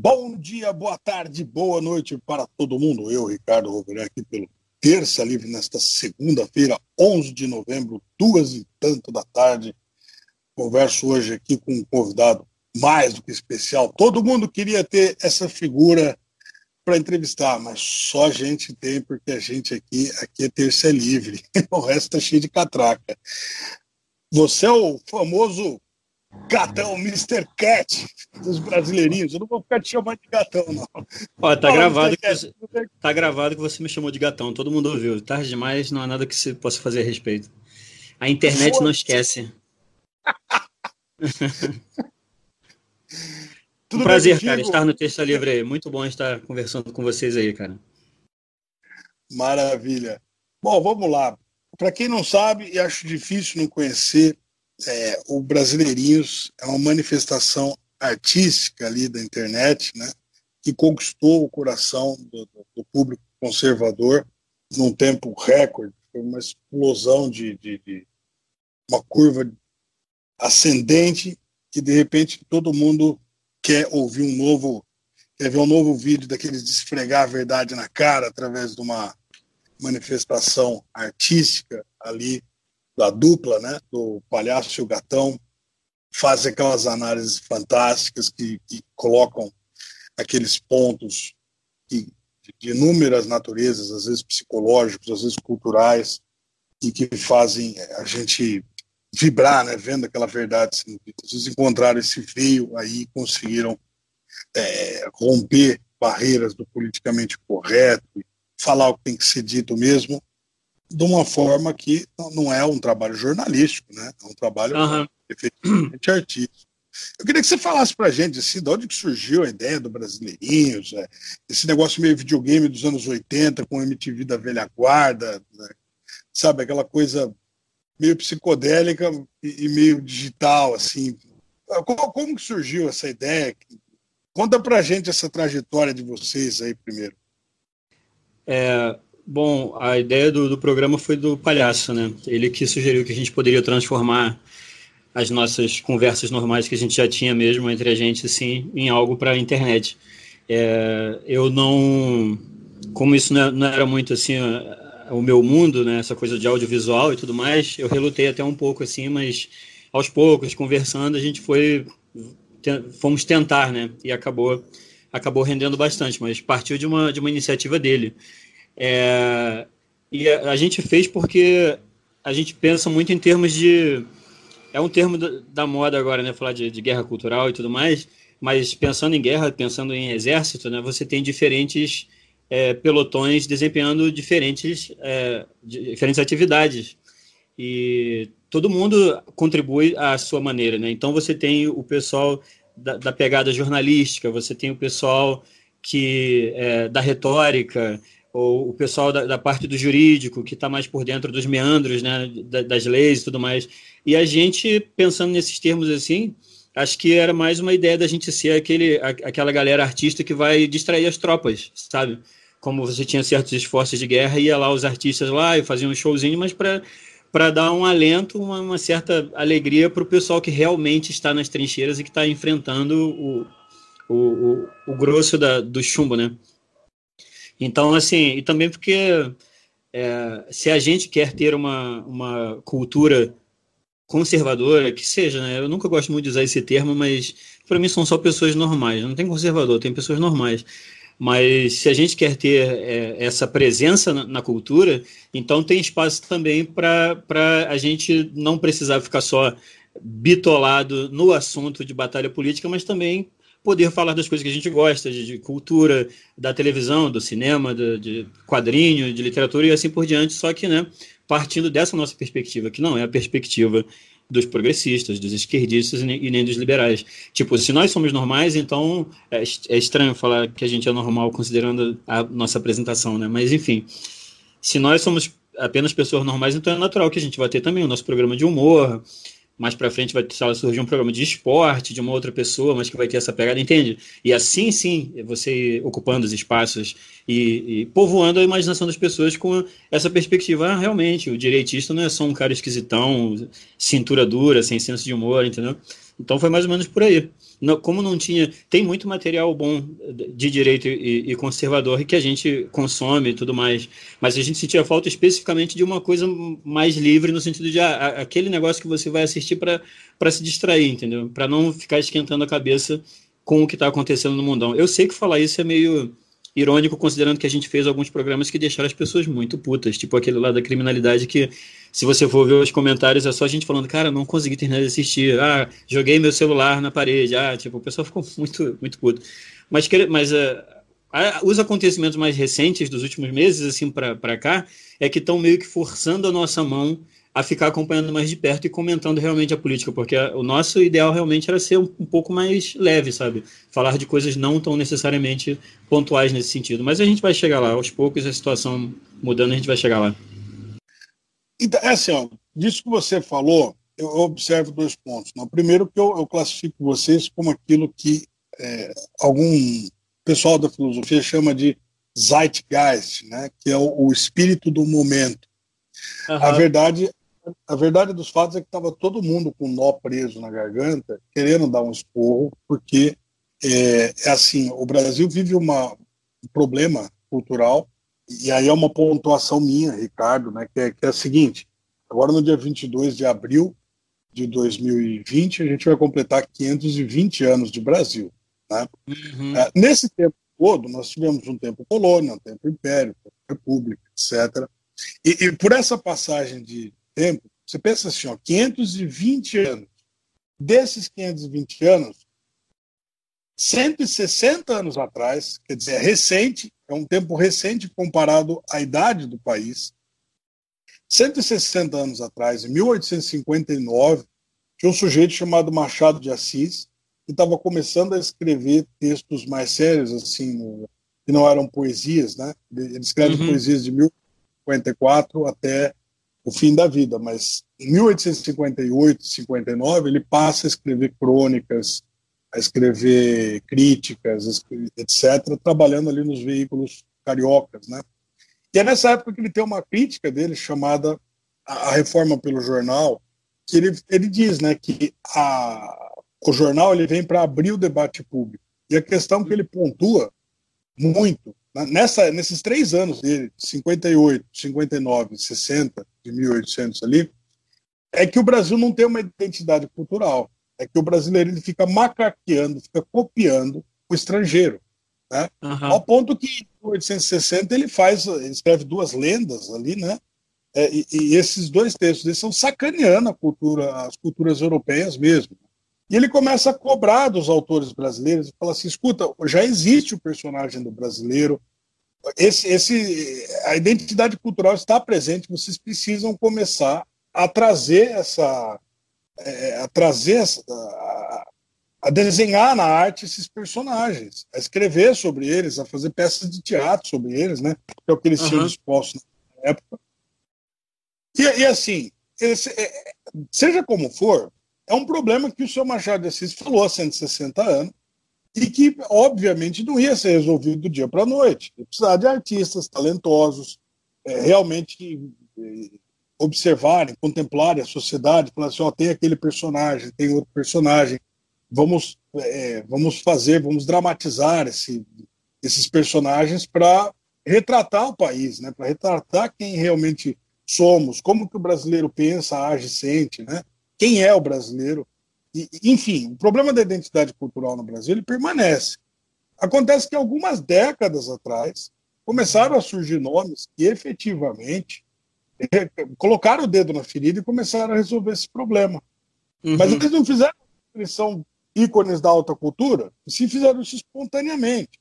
Bom dia, boa tarde, boa noite para todo mundo. Eu, Ricardo Roveré, aqui pelo Terça Livre, nesta segunda-feira, 11 de novembro, duas e tanto da tarde. Converso hoje aqui com um convidado mais do que especial. Todo mundo queria ter essa figura para entrevistar, mas só a gente tem, porque a gente aqui, aqui é Terça Livre. O resto é cheio de catraca. Você é o famoso Gatão, Mr. Cat dos brasileirinhos. Eu não vou ficar te chamando de gatão, não. Ó, tá, gravado que você, tá gravado que você me chamou de gatão. Todo mundo ouviu. Tarde demais, não há nada que você possa fazer a respeito. A internet não esquece. um prazer, cara, estar no Terça Livre aí. Muito bom estar conversando com vocês aí, cara. Maravilha. Bom, vamos lá. Para quem não sabe, e acho difícil não conhecer, é, o Brasileirinhos é uma manifestação artística ali da internet, né, que conquistou o coração do, do público conservador num tempo recorde, foi uma explosão de, de, de, uma curva ascendente que de repente todo mundo quer ouvir um novo, quer ver um novo vídeo daqueles de esfregar a verdade na cara através de uma manifestação artística ali da dupla, né, do Palhaço e o Gatão, fazem aquelas análises fantásticas que, que colocam aqueles pontos que, de inúmeras naturezas, às vezes psicológicos, às vezes culturais, e que fazem a gente vibrar, né, vendo aquela verdade. Assim, eles encontraram esse veio aí, conseguiram é, romper barreiras do politicamente correto, falar o que tem que ser dito mesmo, de uma forma que não é um trabalho jornalístico, né? É um trabalho uhum. efetivamente artístico. Eu queria que você falasse para a gente assim, de onde que surgiu a ideia do Brasileirinhos, é, esse negócio meio videogame dos anos 80 com MTV da velha guarda, né? sabe, aquela coisa meio psicodélica e, e meio digital, assim. Como, como, que surgiu essa ideia? Conta para a gente essa trajetória de vocês aí primeiro. É, Bom, a ideia do, do, programa foi do palhaço, né? Ele que sugeriu que a gente poderia transformar as nossas conversas normais que a gente já tinha mesmo entre a gente, assim, em algo para a internet. É, eu não, como isso não, não era muito assim o meu mundo, né? Essa coisa de audiovisual e tudo mais, eu relutei até um pouco assim, mas aos poucos, conversando, a gente foi, fomos tentar, né? E acabou, acabou rendendo bastante, mas partiu de uma de uma iniciativa dele. É, e a, a, gente fez porque a gente pensa muito em termos de. É um termo da, da moda agora, né? Falar de, de, guerra cultural e tudo mais, mas pensando em guerra, pensando em exército, né? Você tem diferentes é, pelotões desempenhando diferentes, é, diferentes atividades. E todo mundo contribui à sua maneira, né? Então você tem o pessoal da, da pegada jornalística, você tem o pessoal que é, da retórica, ou o pessoal da, da parte do jurídico, que está mais por dentro dos meandros, né, das leis e tudo mais. E a gente, pensando nesses termos assim, acho que era mais uma ideia da gente ser aquele, aquela galera artista que vai distrair as tropas, sabe? Como você tinha certos esforços de guerra, ia lá os artistas lá e faziam um showzinho, mas para para dar um alento, uma, uma certa alegria para o pessoal que realmente está nas trincheiras e que está enfrentando o, o, o, o grosso da, do chumbo, né? Então, assim, e também porque é, se a gente quer ter uma, uma cultura conservadora, que seja, né? Eu nunca gosto muito de usar esse termo, mas para mim são só pessoas normais. Não tem conservador, tem pessoas normais. Mas se a gente quer ter é, essa presença na, na, cultura, então tem espaço também para a gente não precisar ficar só bitolado no assunto de batalha política, mas também poder falar das coisas que a gente gosta, de, de cultura, da televisão, do cinema, de, de, quadrinho, de literatura e assim por diante, só que, né, partindo dessa nossa perspectiva, que não é a perspectiva dos progressistas, dos esquerdistas e nem dos liberais. Tipo, se nós somos normais, então é, é estranho falar que a gente é normal considerando a nossa apresentação, né? Mas enfim, se nós somos apenas pessoas normais, então é natural que a gente vai ter também o nosso programa de humor, mais para frente vai surgir um programa de esporte de uma outra pessoa, mas que vai ter essa pegada, entende? E assim sim, você ocupando os espaços e, e povoando a imaginação das pessoas com essa perspectiva. Ah, realmente, o direitista não é só um cara esquisitão, cintura dura, sem senso de humor, entendeu? Então foi mais ou menos por aí. Como não tinha. Tem muito material bom de direito e, e conservador que a gente consome e tudo mais. Mas a gente sentia falta especificamente de uma coisa mais livre, no sentido de ah, aquele negócio que você vai assistir para se distrair, entendeu? Para não ficar esquentando a cabeça com o que está acontecendo no mundão. Eu sei que falar isso é meio irônico, considerando que a gente fez alguns programas que deixaram as pessoas muito putas, tipo aquele lá da criminalidade que, se você for ver os comentários, é só a gente falando, cara, não consegui terminar de assistir, ah, joguei meu celular na parede, ah, tipo, o pessoal ficou muito, muito puto. Mas, mas uh, os acontecimentos mais recentes dos últimos meses, assim, para cá, é que estão meio que forçando a nossa mão a ficar acompanhando mais de perto e comentando realmente a política, porque o nosso ideal realmente era ser um, um, pouco mais leve, sabe? Falar de coisas não tão necessariamente pontuais nesse sentido. Mas a gente vai chegar lá, aos poucos, a situação mudando, a gente vai chegar lá. Então, é assim, ó, disso que você falou, eu observo dois pontos. No primeiro, que eu, eu classifico vocês como aquilo que é, algum pessoal da filosofia chama de zeitgeist, né? que é o, o espírito do momento. Uhum. A verdade a verdade dos fatos é que estava todo mundo com um nó preso na garganta, querendo dar um esporro, porque é, é assim, o Brasil vive uma, um problema cultural, e aí é uma pontuação minha, Ricardo, né, que é, que é a seguinte, agora no dia 22 de abril de 2020, a gente vai completar 520 anos de Brasil. Né? Uhum. É, nesse tempo todo, nós tivemos um tempo colônia, um tempo império, um tempo república, etc., e, e, por essa passagem de, tempo, você pensa assim, ó, 520 anos. Desses 520 anos, 160 anos atrás, quer dizer, é recente, é um tempo recente comparado à idade do país. 160 anos atrás, em 1859, tinha um sujeito chamado Machado de Assis, que estava começando a escrever textos mais sérios, assim, que não eram poesias, né? Ele escreve uhum. poesias de 1054 até o fim da vida, mas em 1858, 59, ele passa a escrever crônicas, a escrever críticas, etc., trabalhando ali nos veículos cariocas, né? E é nessa época que ele tem uma crítica dele chamada a reforma pelo jornal, que ele, ele diz, né, que a, o jornal ele vem para abrir o debate público. E a questão que ele pontua muito nessa, nesses três anos dele, 58, 59, 60, de 1800 ali, é que o Brasil não tem uma identidade cultural. É que o brasileiro ele fica macaqueando, fica copiando o estrangeiro. Né? Uhum. Ao ponto que em 1860 ele faz, ele escreve duas lendas ali, né? É, e, e, esses dois textos eles são sacaneando a cultura, as culturas europeias mesmo. E ele começa a cobrar dos autores brasileiros e fala assim: escuta, já existe o personagem do brasileiro, esse, esse, a identidade cultural está presente, vocês precisam começar a trazer essa. É, a trazer a, a desenhar na arte esses personagens, a escrever sobre eles, a fazer peças de teatro sobre eles, né? Que é o que eles uhum. tinham disposto na época. E, e assim, esse, é, seja como for, é um problema que o senhor Machado de Assis falou há 160 anos, e que, obviamente, não ia ser resolvido do dia para a noite. Ia precisar de artistas talentosos, é, realmente é, observarem, contemplarem a sociedade, falar assim: ó, tem aquele personagem, tem outro personagem, vamos, é, vamos fazer, vamos dramatizar esse, esses personagens para retratar o país, né? para retratar quem realmente somos, como que o brasileiro pensa, age, sente, né? quem é o brasileiro e, enfim, o problema da identidade cultural no Brasil ele permanece. Acontece que algumas décadas atrás começaram a surgir nomes que efetivamente colocaram o dedo na ferida e começaram a resolver esse problema. Uhum. Mas eles não fizeram eles são ícones da alta cultura, e sim fizeram isso espontaneamente.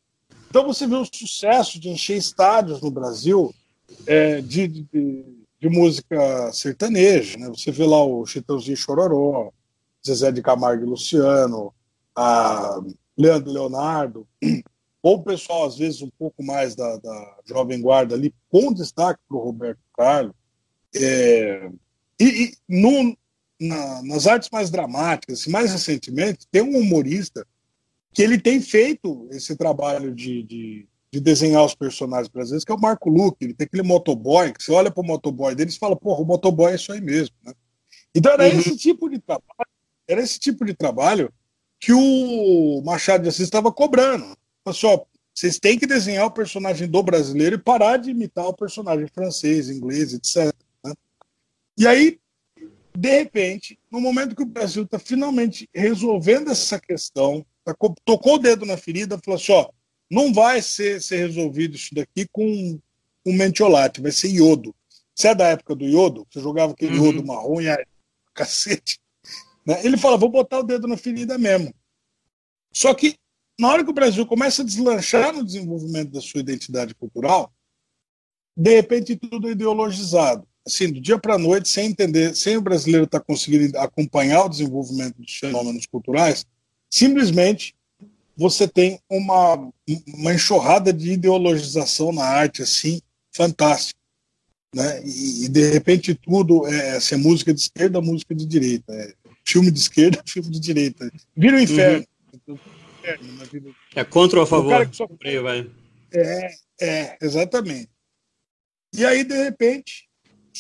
Então você vê o sucesso de encher estádios no Brasil é, de, de, de, música sertaneja. Né? Você vê lá o Chitãozinho Chororó, Zezé de Camargo e Luciano, a Leandro Leonardo, ou o pessoal, às vezes, um pouco mais da, da Jovem Guarda ali, com destaque para o Roberto Carlos. É, e, e no, na, nas artes mais dramáticas, assim, mais recentemente, tem um humorista que ele tem feito esse trabalho de, de, de, desenhar os personagens brasileiros, que é o Marco Luque. Ele tem aquele motoboy, que você olha para o motoboy dele e fala, porra, o motoboy é isso aí mesmo. Né? Então era uhum. esse tipo de trabalho era esse tipo de trabalho que o Machado de Assis estava cobrando. Pessoal, assim, vocês têm que desenhar o personagem do brasileiro e parar de imitar o personagem francês, inglês, etc. E aí, de repente, no momento que o Brasil está finalmente resolvendo essa questão, tá, tocou o dedo na ferida, falou assim: ó, não vai ser, ser resolvido isso daqui com, com mentiolate, vai ser iodo. Você é da época do iodo? Você jogava aquele uhum. iodo marrom e aí, cacete. Né? Ele fala: vou botar o dedo na ferida mesmo. Só que na hora que o Brasil começa a deslanchar no desenvolvimento da sua identidade cultural, de repente tudo é ideologizado. Assim, do dia para a noite, sem entender, sem o brasileiro estar tá conseguindo acompanhar o desenvolvimento dos fenômenos culturais, simplesmente você tem uma, uma enxurrada de ideologização na arte, assim, fantástica. Né? E, e de repente tudo é, é música de esquerda, música de direita. É filme de esquerda, filme de direita. Vira o inferno. Uhum. É contra ou a favor? Só... vai. É, é, exatamente. E aí, de repente,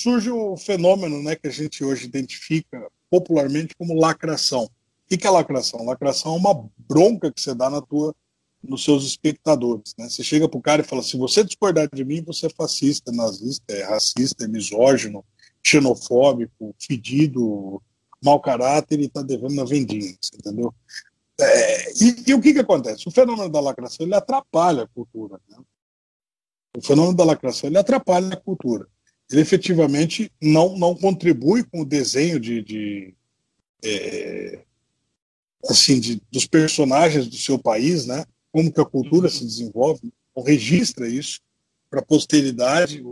surge o fenômeno né, que a gente hoje identifica popularmente como lacração. O que é lacração? Lacração é uma bronca que você dá na tua, nos seus espectadores. Né? Você chega para o cara e fala: se você discordar de mim, você é fascista, nazista, é racista, é misógino, xenofóbico, fedido, mau caráter e está devendo na vendinha, entendeu? É, e, e, o que, que acontece? O fenômeno da lacração ele atrapalha a cultura. Né? O fenômeno da lacração ele atrapalha a cultura. Ele efetivamente não, não contribui com o desenho de, de é, assim de, dos personagens do seu país, né? Como que a cultura se desenvolve, ou registra isso para a posteridade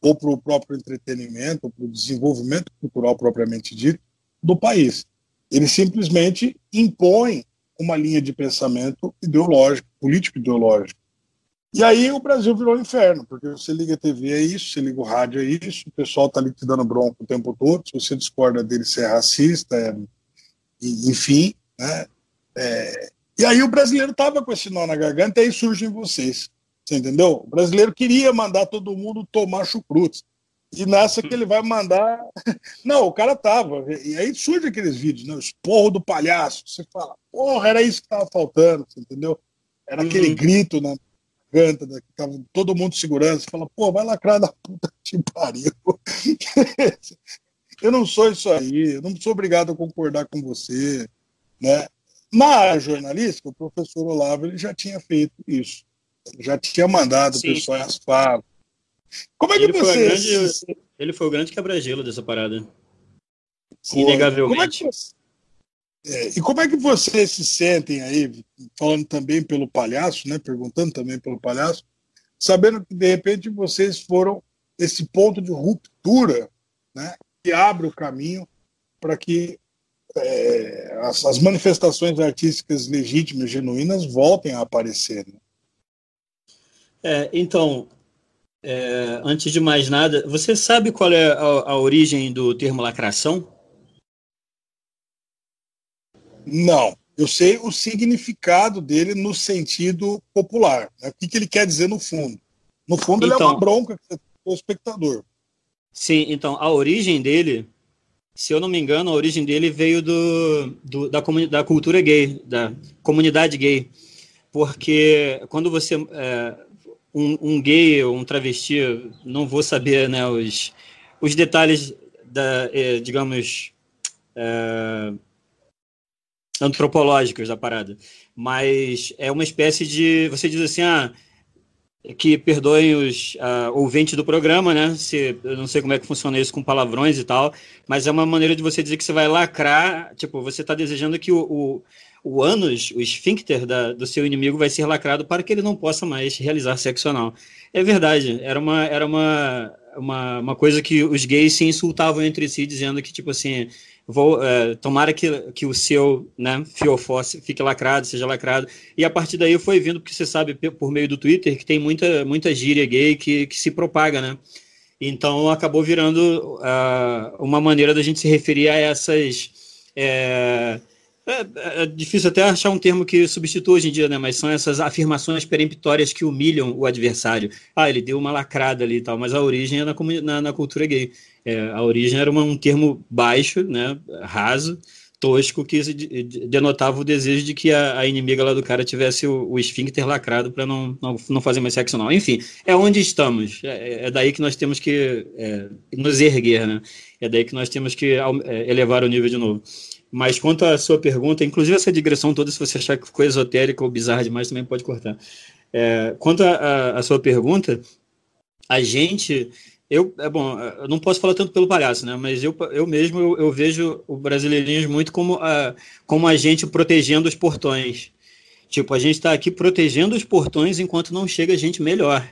ou para o próprio entretenimento, ou para o desenvolvimento cultural propriamente dito do país. Ele simplesmente impõe uma linha de pensamento ideológico, político-ideológico. E aí o Brasil virou um inferno, porque você liga a TV é isso, você liga o rádio é isso, o pessoal está ali te dando bronco o tempo todo, se você discorda dele, você é racista, é, enfim. Né? É, e aí o brasileiro estava com esse nó na garganta, e aí surgem vocês. Você entendeu? O brasileiro queria mandar todo mundo tomar chucrutes. E nessa que ele vai mandar. Não, o cara tava. E aí surge aqueles vídeos, né? O esporro do palhaço. Você fala, porra, era isso que tava faltando, entendeu? Era uhum. aquele grito na garganta, né, que tava todo mundo segurando. Você fala, pô, vai lacrar da puta que pariu. eu não sou isso aí, eu não sou obrigado a concordar com você, né? Na área jornalística, o professor Olavo ele já tinha feito isso. Já tinha mandado Sim. pessoas falar como é que ele você. Foi grande, ele foi o grande quebra-gelo dessa parada. Foi. Inegavelmente. Como é que você... É, e como é que vocês se sentem aí, falando também pelo palhaço, né? Perguntando também pelo palhaço, sabendo que de repente vocês foram esse ponto de ruptura, né? Que abre o caminho para que é, as, as, manifestações artísticas legítimas, genuínas, voltem a aparecer. Né? É, então, é, antes de mais nada, você sabe qual é a, a, origem do termo lacração? Não. Eu sei o significado dele no sentido popular. Né? O que, que ele quer dizer no fundo? No fundo, então, ele é uma então- bronca o espectador. Sim, então, a origem dele, se eu não me engano, a origem dele veio do, do da, da cultura gay, da comunidade gay. Porque quando você. É, um, um gay ou um travesti, não vou saber né, os, os detalhes da, eh, digamos, eh, antropológicos da parada, mas é uma espécie de, você diz assim, ah, que perdoem os uh, ouvintes do programa, né? Se, eu não sei como é que funciona isso com palavrões e tal, mas é uma maneira de você dizer que você vai lacrar, tipo, você está desejando que o, o, o ânus, o esfíncter da, do seu inimigo vai ser lacrado para que ele não possa mais realizar sexo anal. É verdade, era uma, era uma, uma, uma coisa que os gays se insultavam entre si, dizendo que, tipo assim, vou, é, tomara que, que o seu né, fiofó fique lacrado, seja lacrado. E a partir daí foi vindo, porque você sabe, por meio do Twitter, que tem muita, muita gíria gay que, que se propaga, né? Então acabou virando uh, uma maneira da gente se referir a essas. É, é, é, difícil até achar um termo que substitua hoje em dia, né? Mas são essas afirmações peremptórias que humilham o adversário. Ah, ele deu uma lacrada ali e tal, mas a origem é na, na, na cultura gay. É, a origem era uma, um termo baixo, né? Raso, tosco que denotava o desejo de que a, a inimiga lá do cara tivesse o, o esfíncter lacrado para não, não, não fazer mais sexo não. Enfim, é onde estamos. É, é daí que nós temos que é, nos erguer, né? É daí que nós temos que é, elevar o nível de novo. Mas quanto à sua pergunta, inclusive essa digressão toda, se você achar que ficou esotérica ou bizarra demais, também pode cortar. É, quanto à sua pergunta, a gente eu, é bom, eu não posso falar tanto pelo palhaço, né? Mas eu, eu mesmo eu, eu vejo o brasileirinhos muito como a, como a gente protegendo os portões. Tipo, a gente está aqui protegendo os portões enquanto não chega gente melhor.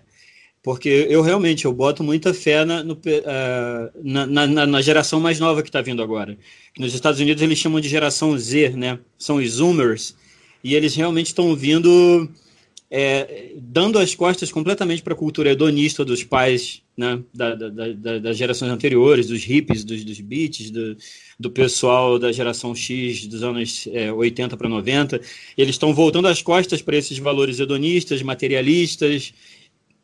Porque eu realmente eu boto muita fé na, no, uh, na, na, na, geração mais nova que está vindo agora. Nos Estados Unidos eles chamam de geração Z, né? São os Zoomers. E eles realmente estão vindo é, dando as costas completamente para a cultura hedonista dos pais né, da, da, da, das gerações anteriores, dos hippies, dos, dos beats, do, do pessoal da geração X dos anos é, 80 para 90. Eles estão voltando as costas para esses valores hedonistas, materialistas,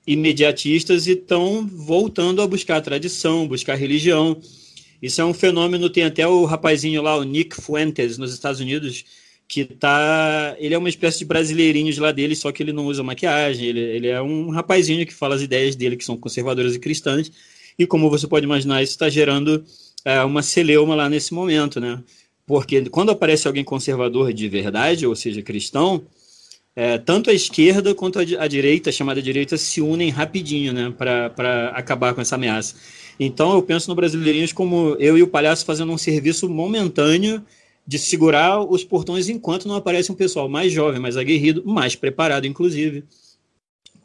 imediatistas e estão voltando a buscar a tradição, buscar a religião. Isso é um fenômeno, tem até o rapazinho lá, o Nick Fuentes, nos Estados Unidos, que tá. Ele é uma espécie de brasileirinho de lá dele, só que ele não usa maquiagem. Ele, ele é um rapazinho que fala as ideias dele, que são conservadoras e cristãs. E como você pode imaginar, isso está gerando é, uma celeuma lá nesse momento, né? Porque quando aparece alguém conservador de verdade, ou seja, cristão, é, tanto a esquerda quanto a, a, direita, chamada direita, se unem rapidinho, né? Para acabar com essa ameaça. Então eu penso no Brasileirinhos como eu e o Palhaço fazendo um serviço momentâneo de segurar os portões enquanto não aparece um pessoal mais jovem, mais aguerrido, mais preparado, inclusive,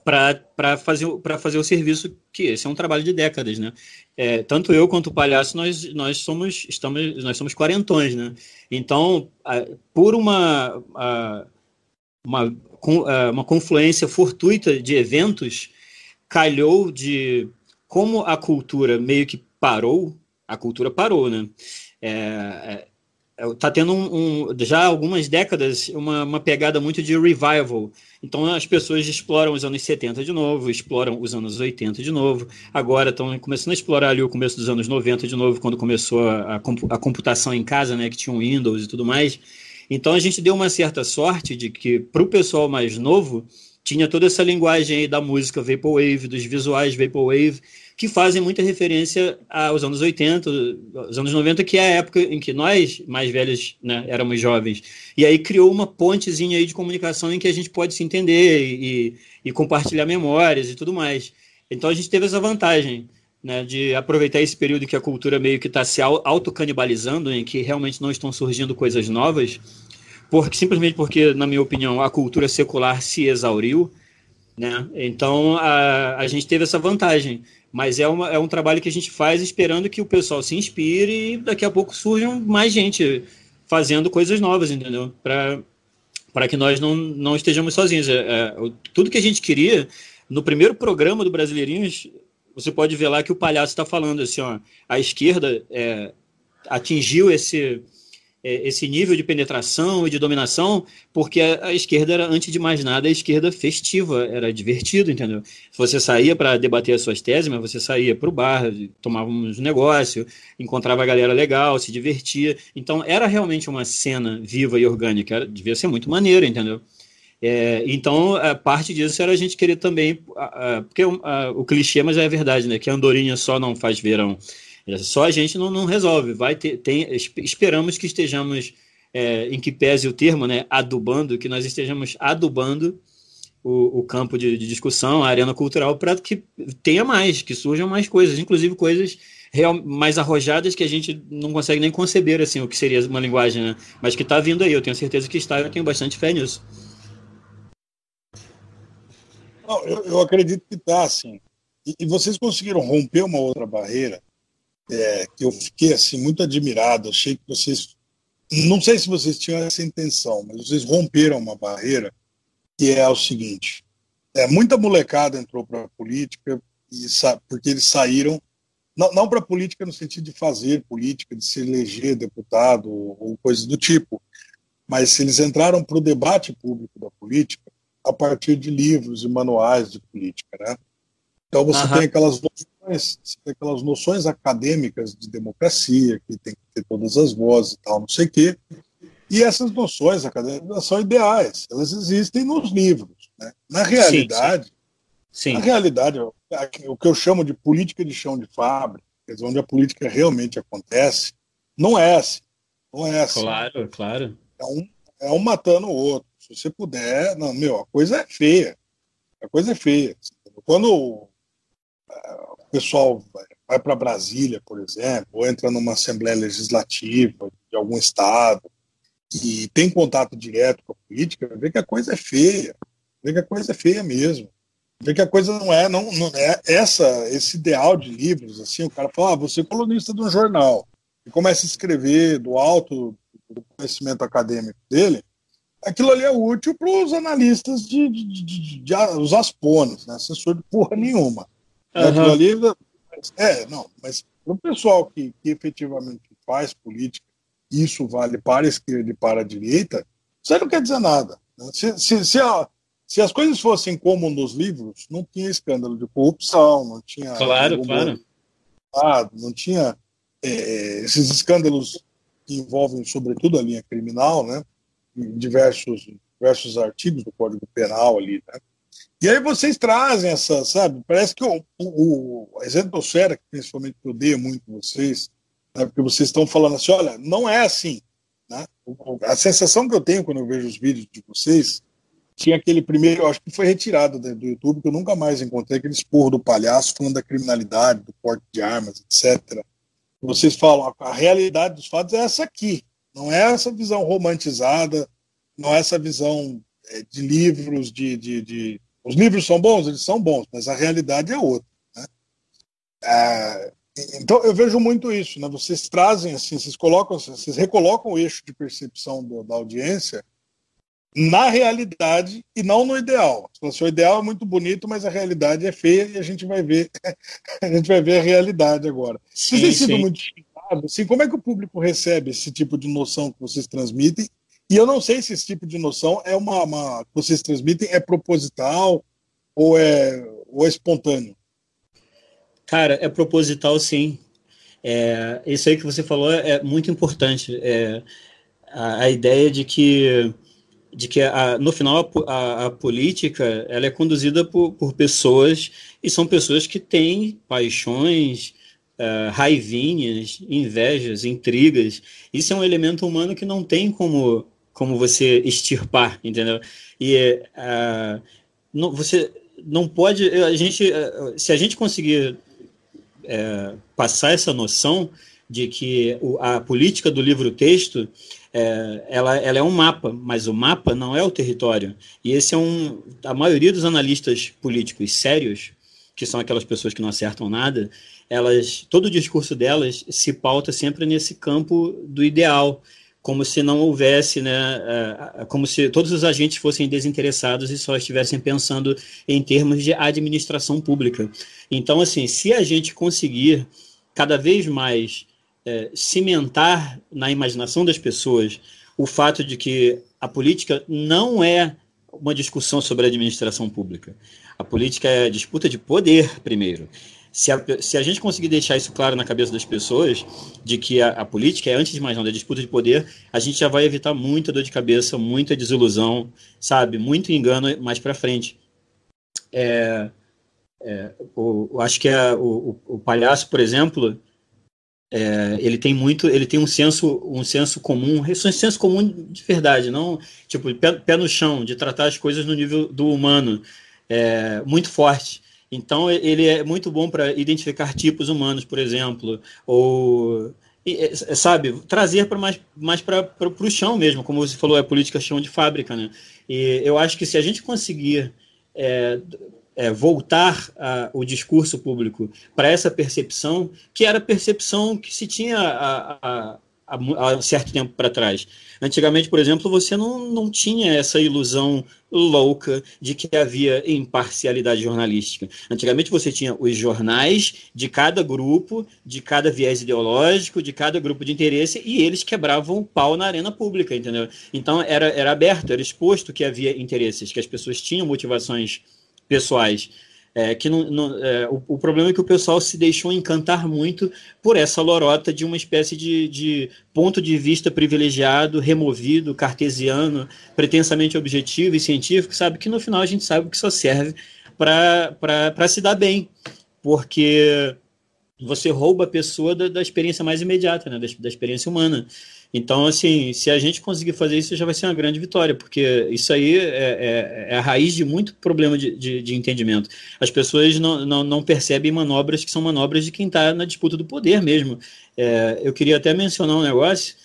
para fazer, fazer o serviço que esse é um trabalho de décadas, né? É, tanto eu quanto o palhaço nós, nós somos estamos nós somos quarentões, né? Então, a, por uma a, uma uma confluência fortuita de eventos, calhou de como a cultura meio que parou, a cultura parou, né? É, é é, tendo um, um, já algumas décadas uma, uma, pegada muito de revival. Então as pessoas exploram os anos 70 de novo, exploram os anos 80 de novo, agora estão começando a explorar ali o começo dos anos 90 de novo, quando começou a, a computação em casa, né, que tinha um Windows e tudo mais. Então a gente deu uma certa sorte de que para o pessoal mais novo tinha toda essa linguagem aí da música Vaporwave, dos visuais Vaporwave, que fazem muita referência aos anos 80, aos anos 90, que é a época em que nós, mais velhos, né, éramos jovens. E aí criou uma pontezinha aí de comunicação em que a gente pode se entender e, e compartilhar memórias e tudo mais. Então a gente teve essa vantagem. Né, de aproveitar esse período que a cultura meio que está se autocanibalizando, em que realmente não estão surgindo coisas novas, porque simplesmente porque, na minha opinião, a cultura secular se exauriu, né? Então a, a gente teve essa vantagem. Mas é, uma, é um trabalho que a gente faz esperando que o pessoal se inspire e daqui a pouco surjam mais gente fazendo coisas novas, entendeu? Para que nós não, não estejamos sozinhos. É, é, tudo que a gente queria, no primeiro programa do Brasileirinhos, você pode ver lá que o palhaço está falando assim, ó, a esquerda é, atingiu esse é, esse nível de penetração e de dominação, porque a, a, esquerda era, antes de mais nada, a esquerda festiva, era divertido, entendeu? Você saía para debater as suas teses, mas você saía para o bar, tomava um negócio, encontrava a galera legal, se divertia. Então, era realmente uma cena viva e orgânica, era, devia ser muito maneiro, entendeu? É, então, a parte disso era a gente querer também, a, a, porque a, o clichê, mas é verdade, né? Que a andorinha só não faz verão. Só a gente não, não resolve. Vai ter, tem, esperamos que estejamos, é, em que pese o termo, né, adubando, que nós estejamos adubando o, o campo de, de, discussão, a arena cultural, para que tenha mais, que surjam mais coisas, inclusive coisas real, mais arrojadas que a gente não consegue nem conceber assim o que seria uma linguagem, né? mas que está vindo aí. Eu tenho certeza que está. Eu tenho bastante fé nisso. Não, eu, eu acredito que está, assim. E, e vocês conseguiram romper uma outra barreira é, que eu fiquei assim muito admirado. Achei que vocês, não sei se vocês tinham essa intenção, mas vocês romperam uma barreira que é o seguinte: é, muita molecada entrou para a política e porque eles saíram não, não para política no sentido de fazer política, de se eleger deputado ou, coisas do tipo, mas eles entraram para o debate público da política a partir de livros e manuais de política, né? Então você tem aquelas noções, aquelas noções acadêmicas de democracia, que tem que ter todas as vozes e tal, não sei o quê. E essas noções acadêmicas são ideais, elas existem nos livros. Né? Na realidade, sim, sim. Na realidade, o que eu chamo de política de chão de fábrica, onde a política realmente acontece, não é assim. Não é assim. Claro, claro. É um, é um matando o outro. Se você puder, não, meu, a coisa é feia. A coisa é feia. Quando o pessoal vai para Brasília, por exemplo, ou entra numa Assembleia Legislativa de algum estado e tem contato direto com a política, vê que a coisa é feia. Vê que a coisa é feia mesmo. Vê que a coisa não é, não, não é essa, esse ideal de livros, assim, o cara fala, ah, você é colunista de um jornal, e começa a escrever do alto do conhecimento acadêmico dele, aquilo ali é útil para os analistas de, de, de, de, de, os aspones, né? Assessor de porra nenhuma. Uhum. Aquilo ali. É, não, mas para o pessoal que, que efetivamente faz política, isso vale para a esquerda e para a direita, isso não quer dizer nada. Né? Se, se, se, a, se, as coisas fossem como nos livros, não tinha escândalo de corrupção, não tinha. Claro, claro. Não tinha é, esses escândalos que envolvem, sobretudo, a linha criminal, né? Em diversos, diversos artigos do Código Penal ali, né? E aí vocês trazem essa, sabe? Parece que o, o, a exentosfera, que principalmente eu odeio muito vocês, né? porque vocês estão falando assim, olha, não é assim. Né? A sensação que eu tenho quando eu vejo os vídeos de vocês, tinha aquele primeiro, eu acho que foi retirado do YouTube, que eu nunca mais encontrei, aquele esporro do palhaço falando da criminalidade, do porte de armas, etc. Vocês falam, a realidade dos fatos é essa aqui. Não é essa visão romantizada, não é essa visão é, de livros, de, de, de, Os livros são bons? Eles são bons, mas a realidade é outra. Né? É, então eu vejo muito isso, né? Vocês trazem assim, vocês colocam, vocês recolocam o eixo de percepção do, da audiência na realidade e não no ideal. O ideal é muito bonito, mas a realidade é feia e a gente vai ver, a gente vai ver a realidade agora. Sim, Vocês têm sido muito Assim, como é que o público recebe esse tipo de noção que vocês transmitem? E eu não sei se esse tipo de noção é uma, uma que vocês transmitem é proposital ou é, ou é espontâneo. Cara, é proposital, sim. É, isso aí que você falou é muito importante. É, a, a ideia de que de que a, no final a, a, a, política ela é conduzida por, por pessoas e são pessoas que têm paixões, uh, raivinhas, invejas, intrigas. Isso é um elemento humano que não tem como, como você extirpar, entendeu? E uh, não, você não pode. A gente, uh, se a gente conseguir passar essa noção de que a política do livro-texto é, ela, ela, é um mapa, mas o mapa não é o território. E esse é um. A maioria dos analistas políticos sérios, que são aquelas pessoas que não acertam nada, elas, todo o discurso delas se pauta sempre nesse campo do ideal, como se não houvesse, né, é, como se todos os agentes fossem desinteressados e só estivessem pensando em termos de administração pública. Então, assim, se a gente conseguir cada vez mais é, cimentar na imaginação das pessoas o fato de que a política não é uma discussão sobre a administração pública. A política é disputa de poder, primeiro. Se a, se a gente conseguir deixar isso claro na cabeça das pessoas, de que a, a política é, antes de mais nada, a disputa de poder, a gente já vai evitar muita dor de cabeça, muita desilusão, sabe? Muito engano mais para frente. É, é, o, acho que é, o, o, o palhaço, por exemplo, é, ele tem muito, ele tem um senso, um senso comum, um senso comum de verdade, não tipo pé, pé no chão, de tratar as coisas no nível do humano, é, muito forte. Então, ele é muito bom para identificar tipos humanos, por exemplo, ou, sabe, trazer para mais, mais para o chão mesmo, como você falou, é política chão de fábrica, né? E eu acho que se a gente conseguir é, é, voltar a, o discurso público para essa percepção, que era a percepção que se tinha há certo tempo para trás. Antigamente, por exemplo, você não, não tinha essa ilusão louca de que havia imparcialidade jornalística. Antigamente você tinha os jornais de cada grupo, de cada viés ideológico, de cada grupo de interesse, e eles quebravam o pau na arena pública, entendeu? Então era, era aberto, era exposto que havia interesses, que as pessoas tinham motivações pessoais. É, que não, não é, o, o, problema é que o pessoal se deixou encantar muito por essa lorota de uma espécie de, de ponto de vista privilegiado, removido, cartesiano, pretensamente objetivo e científico, sabe? Que no final a gente sabe que só serve para se dar bem, porque você rouba a pessoa da, da experiência mais imediata, né? da, da experiência humana. Então, assim, se a gente conseguir fazer isso, já vai ser uma grande vitória, porque isso aí é, é, é a raiz de muito problema de, de, de entendimento. As pessoas não, não, não, percebem manobras que são manobras de quem está na disputa do poder mesmo. É, eu queria até mencionar um negócio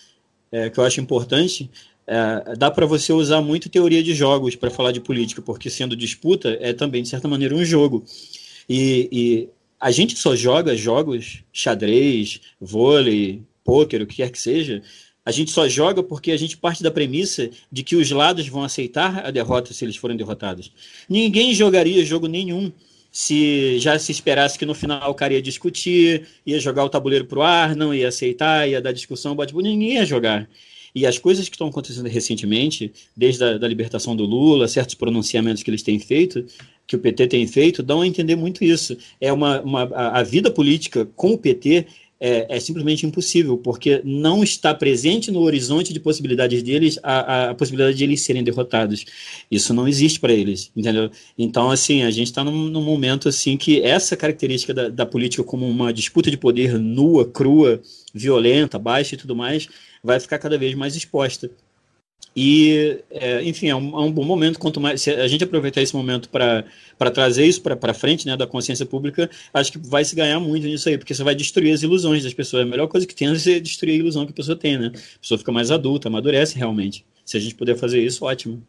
é, que eu acho importante. É, dá para você usar muito teoria de jogos para falar de política, porque sendo disputa é também, de certa maneira, um jogo. E, e a gente só joga jogos, xadrez, vôlei, pôquer, o que quer que seja, a gente só joga porque a gente parte da premissa de que os lados vão aceitar a derrota se eles forem derrotados. Ninguém jogaria jogo nenhum se já se esperasse que no final o cara ia discutir, ia jogar o tabuleiro pro ar, não ia aceitar, ia dar discussão, bate ninguém ia jogar. E as coisas que estão acontecendo recentemente, desde a da libertação do Lula, certos pronunciamentos que eles têm feito, que o PT tem feito, dão a entender muito isso. É uma, uma a vida política com o PT é, é, simplesmente impossível, porque não está presente no horizonte de possibilidades deles a, a possibilidade de eles serem derrotados. Isso não existe para eles, entendeu? Então, assim, a gente está num, num, momento assim que essa característica da, da política como uma disputa de poder nua, crua, violenta, baixa e tudo mais, vai ficar cada vez mais exposta. E, é, enfim, é um, é um, bom momento. Quanto mais se a gente aproveitar esse momento para trazer isso para frente, né, da consciência pública, acho que vai se ganhar muito nisso aí, porque você vai destruir as ilusões das pessoas. A melhor coisa que tem é você destruir a ilusão que a pessoa tem, né? A pessoa fica mais adulta, amadurece realmente. Se a gente puder fazer isso, ótimo.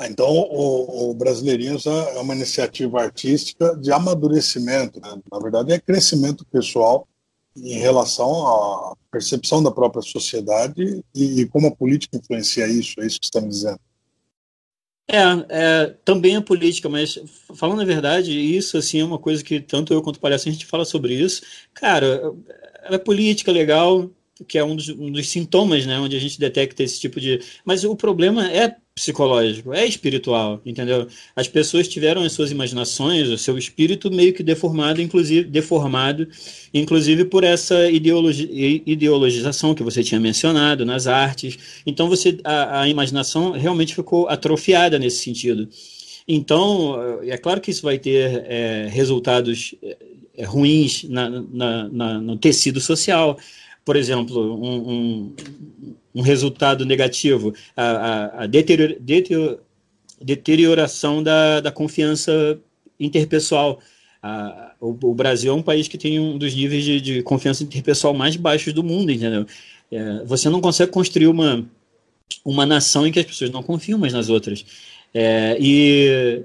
Ah, então, o, o Brasileirinhos é uma iniciativa artística de amadurecimento, né? na verdade, é crescimento pessoal em relação à percepção da própria sociedade e, e como a política influencia isso, é isso que você está me dizendo. É, é, também a política, mas falando a verdade, isso assim é uma coisa que tanto eu quanto o Palhaço a gente fala sobre isso. Cara, é política legal, que é um dos, um dos sintomas, né, onde a gente detecta esse tipo de. Mas o problema é psicológico, é espiritual, entendeu? As pessoas tiveram as suas imaginações, o seu espírito meio que deformado, inclusive deformado, inclusive por essa ideologi ideologização que você tinha mencionado nas artes. Então você a, a imaginação realmente ficou atrofiada nesse sentido. Então é claro que isso vai ter é, resultados é, ruins na, na, na, no tecido social por exemplo, um, um, um resultado negativo, a, a, a deterior, deterior, deterioração da, da confiança interpessoal. A, o, o, Brasil é um país que tem um dos níveis de, de confiança interpessoal mais baixos do mundo, entendeu? É, você não consegue construir uma, uma nação em que as pessoas não confiam mais nas outras. É, e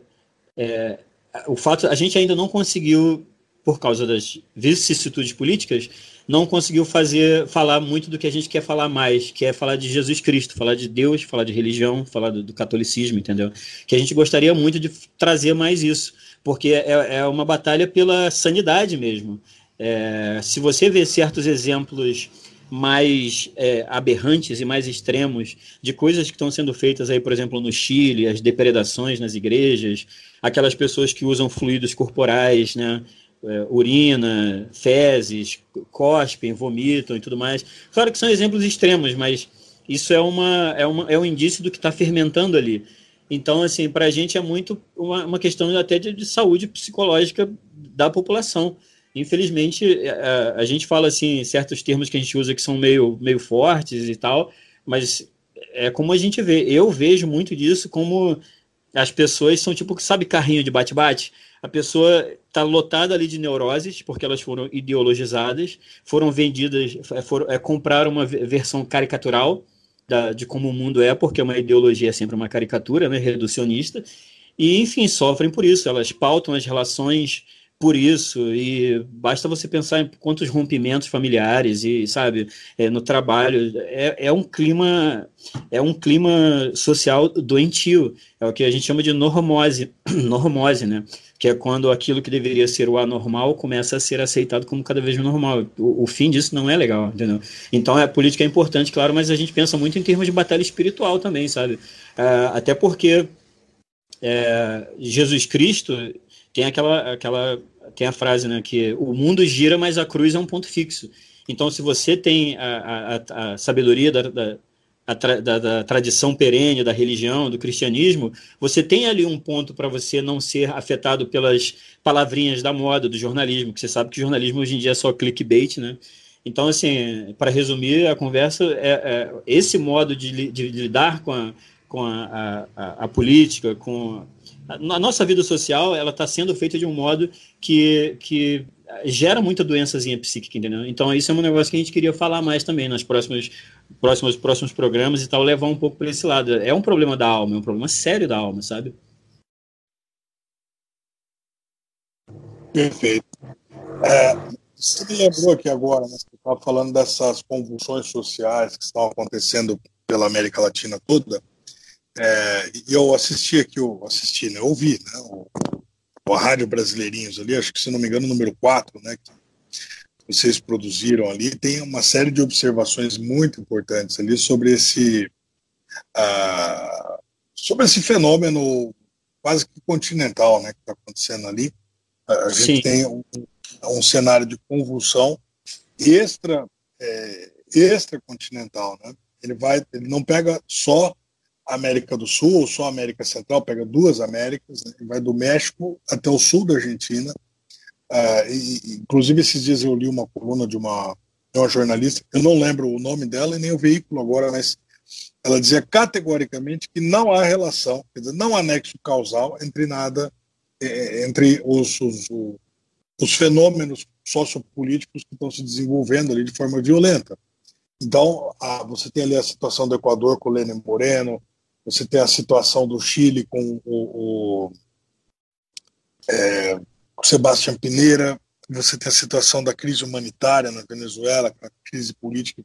é, o fato, a gente ainda não conseguiu, por causa das vicissitudes políticas, não conseguiu fazer falar muito do que a gente quer falar mais, que é falar de Jesus Cristo, falar de Deus, falar de religião, falar do, do catolicismo, entendeu? Que a gente gostaria muito de trazer mais isso, porque é, é uma batalha pela sanidade mesmo. É, se você vê certos exemplos mais é, aberrantes e mais extremos de coisas que estão sendo feitas aí, por exemplo, no Chile, as depredações nas igrejas, aquelas pessoas que usam fluidos corporais, né? É, urina, fezes, cospem, vomitam e tudo mais. Claro que são exemplos extremos, mas isso é, uma, é, uma, é um indício do que está fermentando ali. Então, assim, para a gente é muito uma, uma questão até de, de, saúde psicológica da população. Infelizmente, a, é, é, a, gente fala assim, certos termos que a gente usa que são meio, meio fortes e tal, mas é como a gente vê. Eu vejo muito disso como as pessoas são tipo, sabe, carrinho de bate-bate? A pessoa está lotada ali de neuroses, porque elas foram ideologizadas, foram vendidas, é, foram, é, compraram uma versão caricatural da, de como o mundo é, porque uma ideologia é sempre uma caricatura, né, reducionista, e, enfim, sofrem por isso. Elas pautam as relações por isso. E basta você pensar em quantos rompimentos familiares e sabe é, no trabalho. É, é um clima é um clima social doentio. É o que a gente chama de normose normose né? Que é quando aquilo que deveria ser o anormal começa a ser aceitado como cada vez normal. O, o fim disso não é legal entendeu? Então a política é importante claro mas a gente pensa muito em termos de batalha espiritual também sabe? Uh, até porque é, Jesus Cristo tem aquela, aquela tem a frase, né, que o mundo gira, mas a cruz é um ponto fixo. Então, se você tem a, a, a sabedoria da, da, a tra, da, da, tradição perene da religião, do cristianismo, você tem ali um ponto para você não ser afetado pelas palavrinhas da moda, do jornalismo, que você sabe que o jornalismo hoje em dia é só clickbait, né? Então, assim, para resumir a conversa, é, é esse modo de, de, de, lidar com a, com a, a, política, com a, nossa vida social, ela está sendo feita de um modo que, que gera muita doençazinha psíquica, entendeu? Então, isso é um negócio que a gente queria falar mais também nas próximas próximos, próximos programas e tal, levar um pouco para esse lado. É um problema da alma, é um problema sério da alma, sabe? Perfeito. É, você me lembrou aqui agora, né, você estava falando dessas convulsões sociais que estão acontecendo pela América Latina toda. É, eu assisti aqui, eu assisti, né, ouvi né, o, o Rádio Brasileirinhos ali, acho que se não me engano, número 4, né, que vocês produziram ali, tem uma série de observações muito importantes ali sobre esse, sobre esse fenômeno quase que continental né, que está acontecendo ali. A gente Sim. tem um, um, cenário de convulsão extra, é, extra continental. Né? Ele, vai, ele não pega só América do Sul ou só América Central, pega duas Américas, né? vai do México até o sul da Argentina, Uh, e, inclusive, esses dias eu li uma coluna de uma, de uma jornalista, eu não lembro o nome dela e nem o veículo agora, mas ela dizia categoricamente que não há relação, quer dizer, não há nexo causal entre nada, é, entre os, os, os fenômenos sociopolíticos que estão se desenvolvendo ali de forma violenta. Então, a, você tem ali a situação do Equador com o Lenin Moreno, você tem a situação do Chile com o, o é, Sebastião Pineira, você tem a situação da crise humanitária na Venezuela, a crise política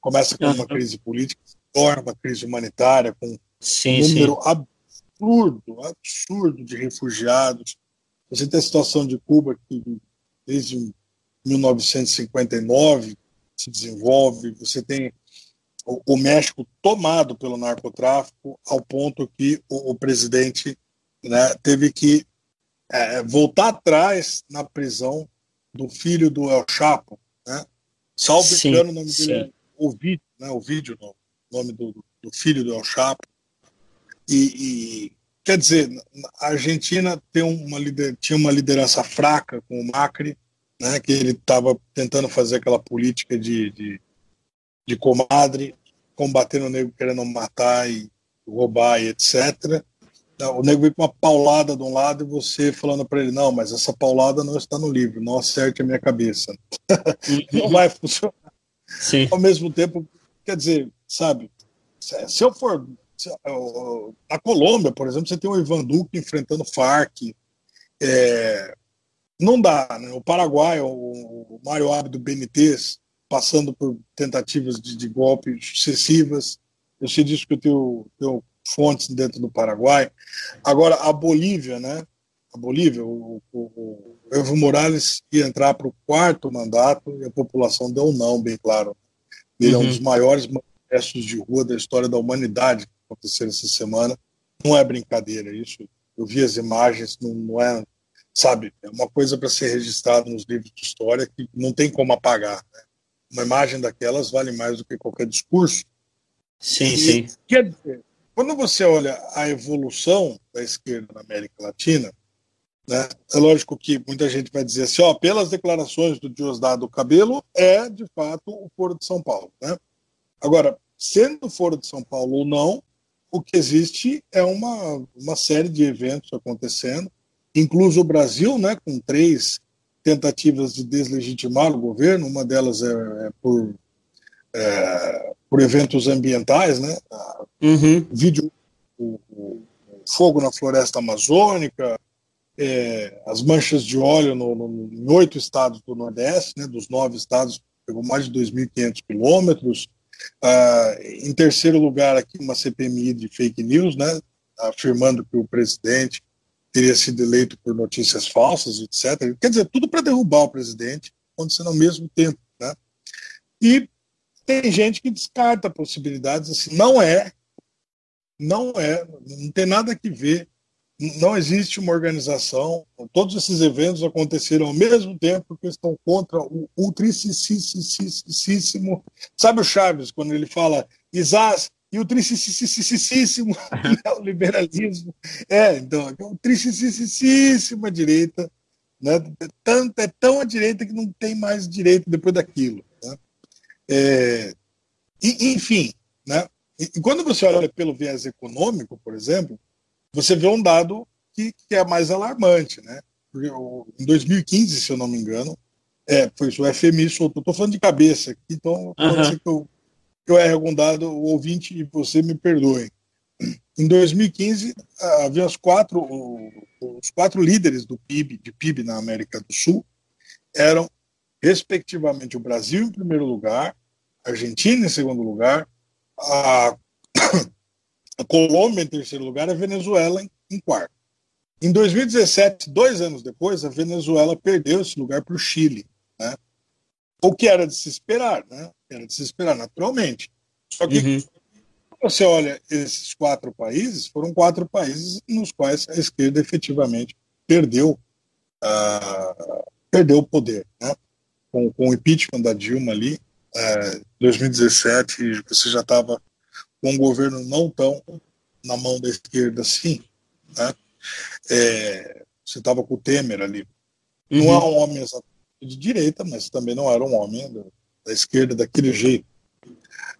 começa com uma crise política, se torna uma crise humanitária com sim, um número sim. absurdo, absurdo de refugiados. Você tem a situação de Cuba que desde 1959 se desenvolve, você tem o, o México tomado pelo narcotráfico ao ponto que o, o presidente né, teve que é, voltar atrás na prisão do filho do El Chapo, né? Salvo engano, o nome sim. dele é Ovidio, né? Ovidio, o nome do, do, filho do El Chapo. E, e, quer dizer, a Argentina tem uma lider, tinha uma liderança fraca com o Macri, né? Que ele estava tentando fazer aquela política de, de, de comadre, combatendo o negro querendo matar e roubar e etc o nego vem com uma paulada de um lado e você falando para ele, não, mas essa paulada não está no livro, não acerte a minha cabeça. não uhum. vai funcionar. Sim. Ao mesmo tempo, quer dizer, sabe, se eu for. Se, na Colômbia, por exemplo, você tem o Ivan Duque enfrentando Farc. É, não dá, né? O Paraguai, o, o Mário Abdo Benítez, passando por tentativas de, de golpe sucessivas. Eu sei disso que o teu, teu fontes dentro do Paraguai. Agora, a Bolívia, né? A Bolívia, o, o, o Evo Morales ia entrar para o quarto mandato e a população deu não, bem claro. Ele uhum. é um dos uhum. maiores manifestos de rua da história da humanidade que aconteceram essa semana. Não é brincadeira isso. Eu vi as imagens, não, não é, sabe, é uma coisa para ser registrada nos livros de história que não tem como apagar. Né? Uma imagem daquelas vale mais do que qualquer discurso. Sim, e, sim. Quer dizer, quando você olha a evolução da esquerda na América Latina, né, é lógico que muita gente vai dizer assim, ó, pelas declarações do Diosdado Cabelo, é de fato o Foro de São Paulo. Né? Agora, sendo o Foro de São Paulo ou não, o que existe é uma, uma série de eventos acontecendo, incluso o Brasil, né, com três tentativas de deslegitimar o governo, uma delas é, é por é, por eventos ambientais, né? Uhum. Vídeo, o, o, fogo na floresta amazônica, é, as manchas de óleo no, no, em oito estados do Nordeste, né? Dos nove estados, pegou mais de 2.500 quilômetros. Ah, em terceiro lugar, aqui uma CPMI de fake news, né? Afirmando que o presidente teria sido eleito por notícias falsas, etc. Quer dizer, tudo para derrubar o presidente, acontecendo ao mesmo tempo, né? E tem gente que descarta possibilidades assim, não é, não é, não tem nada que ver não existe uma organização. Todos esses eventos aconteceram ao mesmo tempo porque estão contra o ultricicíssimo. Sabe o Chaves, quando ele fala Isás e o tricicíssimo neoliberalismo? É, então, é o tricicíssima direita. Né? É, tanto, é tão à direita que não tem mais direito depois daquilo. Né? É, e, enfim, né? E, e quando você olha pelo viés econômico, por exemplo, você vê um dado que, que é mais alarmante, né? Porque, em 2015, se eu não me engano, é, foi o FMI soltou. Estou falando de cabeça aqui, então pode ser que eu, eu erre algum dado, o ouvinte e você me perdoem. Em 2015, havia os quatro, os quatro líderes do PIB, de PIB na América do Sul, eram, respectivamente, o Brasil em primeiro lugar, a Argentina em segundo lugar, a a Colômbia em terceiro lugar, a Venezuela em, em quarto. Em 2017, dois anos depois, a Venezuela perdeu esse lugar para o Chile, né? O que era de se esperar, né? Era de se esperar naturalmente. Só que uhum. você olha esses quatro países, foram quatro países nos quais a esquerda efetivamente perdeu uh, perdeu o poder, né? Com, com o impeachment da Dilma ali, uh, 2017, você já estava com um governo não tão na mão da esquerda assim. Né? É, você estava com o Temer ali. Uhum. Não é um homem de direita, mas também não era um homem da, da esquerda daquele jeito.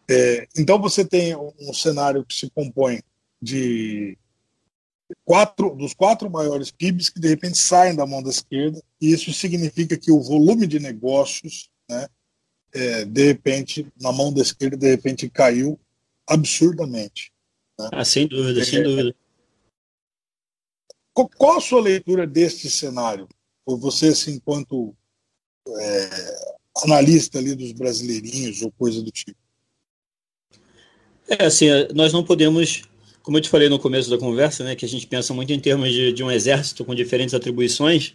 É, então você tem um cenário que se compõe de quatro dos quatro maiores PIBs que de repente saem da mão da esquerda e isso significa que o volume de negócios, né, é, de repente na mão da esquerda de repente caiu absurdamente. Né? Ah, sem dúvida, é, sem dúvida. Qual a sua leitura deste cenário? Por você, assim, enquanto é, analista ali dos brasileirinhos ou coisa do tipo? É, assim, nós não podemos, como eu te falei no começo da conversa, né, que a gente pensa muito em termos de, de um exército com diferentes atribuições.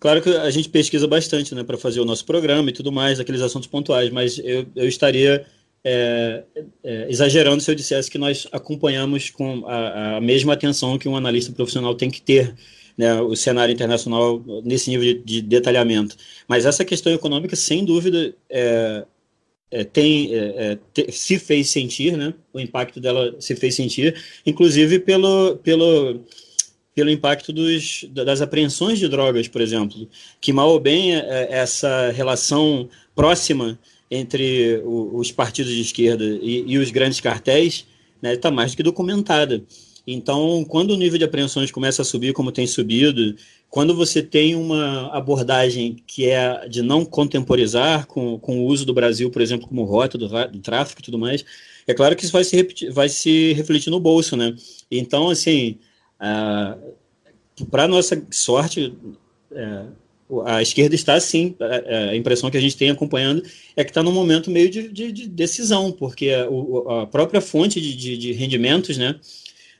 Claro que a gente pesquisa bastante, né, para fazer o nosso programa e tudo mais, aqueles assuntos pontuais, mas eu, eu estaria é, é, exagerando se eu dissesse que nós acompanhamos com a, a, mesma atenção que um analista profissional tem que ter né, o cenário internacional nesse nível de, de, detalhamento. Mas essa questão econômica, sem dúvida, é, é tem, é, é, te, se fez sentir, né, o impacto dela se fez sentir, inclusive pelo, pelo, pelo impacto dos, das apreensões de drogas, por exemplo, que mal ou bem essa relação próxima entre os partidos de esquerda e, e os grandes cartéis está né, tá mais do que documentada. Então, quando o nível de apreensões começa a subir, como tem subido, quando você tem uma abordagem que é de não contemporizar com, com o uso do Brasil, por exemplo, como rota do, do tráfico e tudo mais, é claro que isso vai se, repetir, vai se refletir no bolso, né? Então, assim, para nossa sorte, é, a esquerda está sim, a, impressão que a gente tem acompanhando é que está num momento meio de, de, de decisão, porque a, a própria fonte de, de, rendimentos, né,